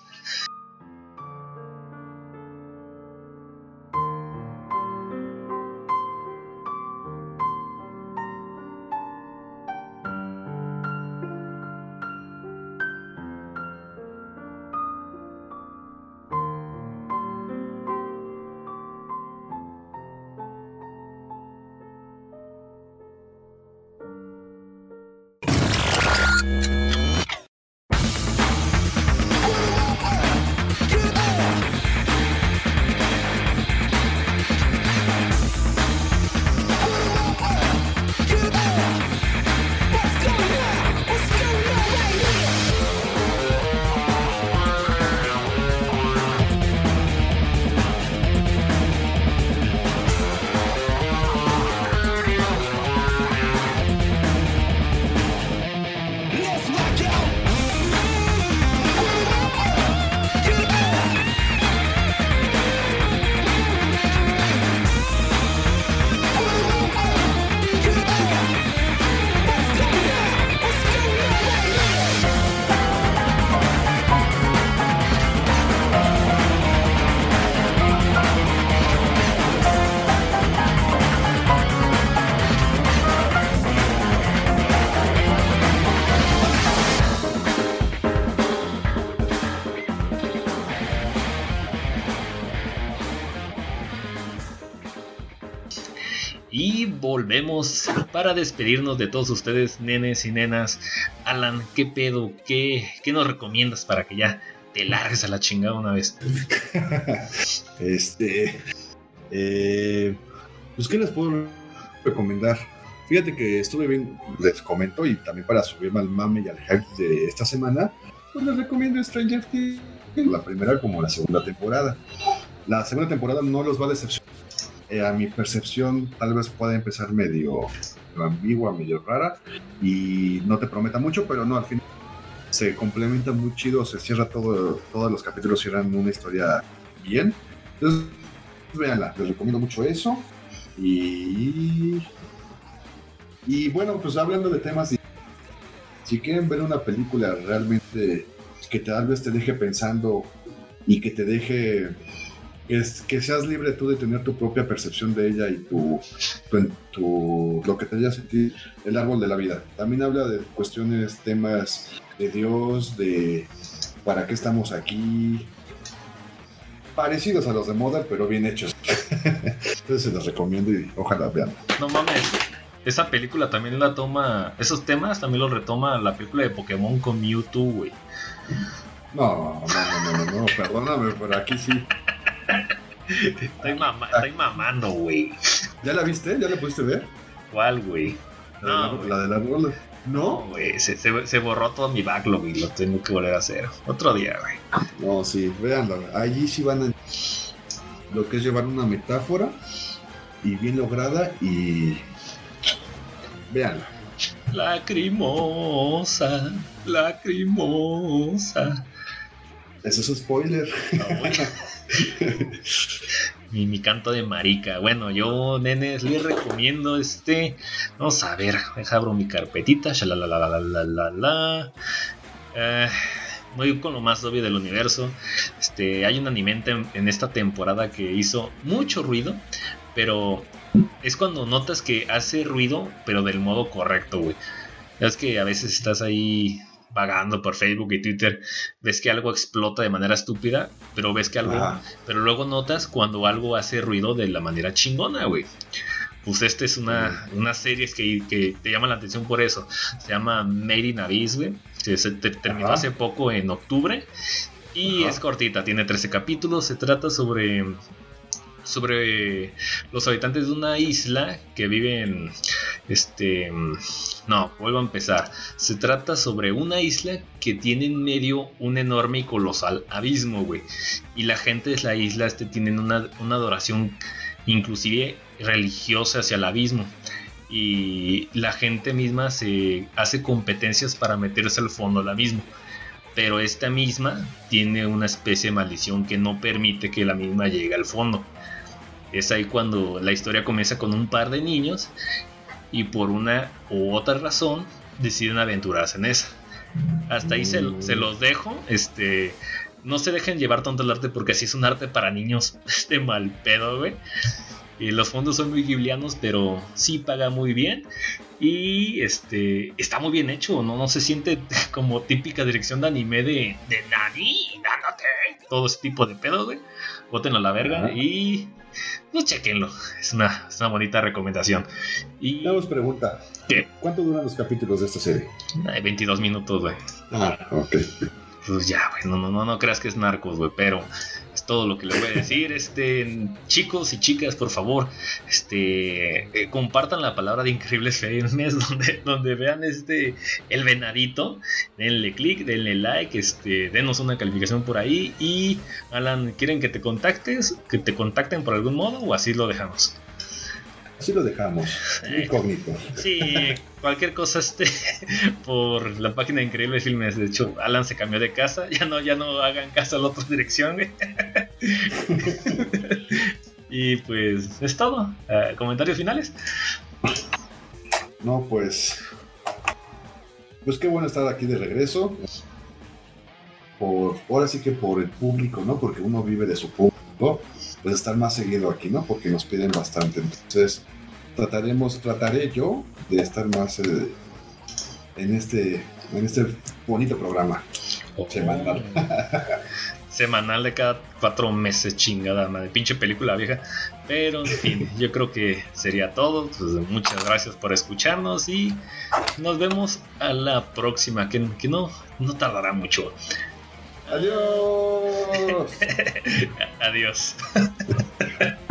Para despedirnos de todos ustedes, nenes y nenas. Alan, ¿qué pedo? ¿Qué, qué nos recomiendas para que ya te largues a la chingada una vez? este. Eh, pues, ¿qué les puedo recomendar? Fíjate que estuve bien, les comento, y también para subirme al mame y al hype de esta semana, pues les recomiendo Stranger Things, la primera como la segunda temporada. La segunda temporada no los va a decepcionar eh, a mi percepción tal vez pueda empezar medio ambigua, medio rara y no te prometa mucho, pero no, al final se complementa muy chido, se cierra todo, todos los capítulos cierran una historia bien. Entonces, véanla, les recomiendo mucho eso. Y, y bueno, pues hablando de temas, si quieren ver una película realmente que tal vez te deje pensando y que te deje es que seas libre tú de tener tu propia percepción de ella y tu, tu, lo que te haya sentido el árbol de la vida. También habla de cuestiones, temas de Dios, de para qué estamos aquí, parecidos a los de Modern, pero bien hechos. Entonces se los recomiendo y ojalá vean. No mames. Esa película también la toma, esos temas también los retoma la película de Pokémon con Mewtwo, güey. No, no, no, no, no, perdóname, pero aquí sí. Estoy, mamando, güey. ¿Ya la viste? ¿Ya la pudiste ver? ¿Cuál, güey? La, no, de la, la de ¿No? güey, se, se, borró todo mi backlog y lo tengo que volver a hacer. Otro día, güey. No, sí, véanlo. Allí sí van a... Lo que es llevar una metáfora y bien lograda y... Véanlo. Lacrimosa, lacrimosa. Eso es un spoiler. No, mi, mi, canto de marica. Bueno, yo, nenes, les recomiendo este. Vamos a ver, deja abro mi carpetita. Muy con lo más obvio del universo. Este, hay un anime en, esta temporada que hizo mucho ruido, pero es cuando notas que hace ruido, pero del modo correcto, güey. Es que a veces estás ahí vagando por Facebook y Twitter, ves que algo explota de manera estúpida, pero ves que algo, pero luego notas cuando algo hace ruido de la manera chingona, güey. Pues esta es una, una serie que, que, te llama la atención por eso. Se llama Made in Abyss, güey. Se, terminó hace poco en octubre. Y es cortita, tiene 13 capítulos. Se trata sobre sobre los habitantes de una isla que viven este no vuelvo a empezar. Se trata sobre una isla que tiene en medio un enorme y colosal abismo güey. Y la gente de la isla este tienen una, una adoración inclusive religiosa hacia el abismo. Y la gente misma se hace competencias para meterse al fondo del abismo pero esta misma tiene una especie de maldición que no permite que la misma llegue al fondo es ahí cuando la historia comienza con un par de niños y por una u otra razón deciden aventurarse en esa. Hasta ahí se, los dejo. Este, no se dejen llevar tanto el arte porque así es un arte para niños de mal pedo, güey. Y los fondos son muy giblianos, pero sí paga muy bien. Y este está muy bien hecho, ¿no? No se siente como típica dirección de anime de, de Nani, dándote todo ese tipo de pedo, güey. Bótenlo a la verga y no chequenlo. Es una, es una bonita recomendación. Y. Damos pregunta. ¿Qué? ¿Cuánto duran los capítulos de esta serie? Hay 22 minutos, güey. Ah, ok. Pues ya, güey. No, no, no, no creas que es narcos, güey. Pero todo lo que le voy a decir. Este, chicos y chicas, por favor, este, eh, compartan la palabra de Increíbles Filmes donde, donde vean este, el venadito. Denle click, denle like, este, denos una calificación por ahí. Y Alan, ¿quieren que te contactes? ¿Que te contacten por algún modo o así lo dejamos? Así lo dejamos. Incógnito. Sí, cualquier cosa este por la página de Increíbles Filmes. De hecho, Alan se cambió de casa. Ya no, ya no hagan caso a la otra dirección. y pues es todo. Eh, ¿Comentarios finales? No, pues. Pues qué bueno estar aquí de regreso. Por, ahora sí que por el público, ¿no? Porque uno vive de su público pues estar más seguido aquí, ¿no? Porque nos piden bastante. Entonces, trataremos, trataré yo de estar más eh, en este en este bonito programa oh. semanal. semanal de cada cuatro meses, chingada madre, pinche película vieja. Pero en fin, yo creo que sería todo. Pues, muchas gracias por escucharnos y nos vemos a la próxima, que, que no, no tardará mucho. Adiós. Adiós.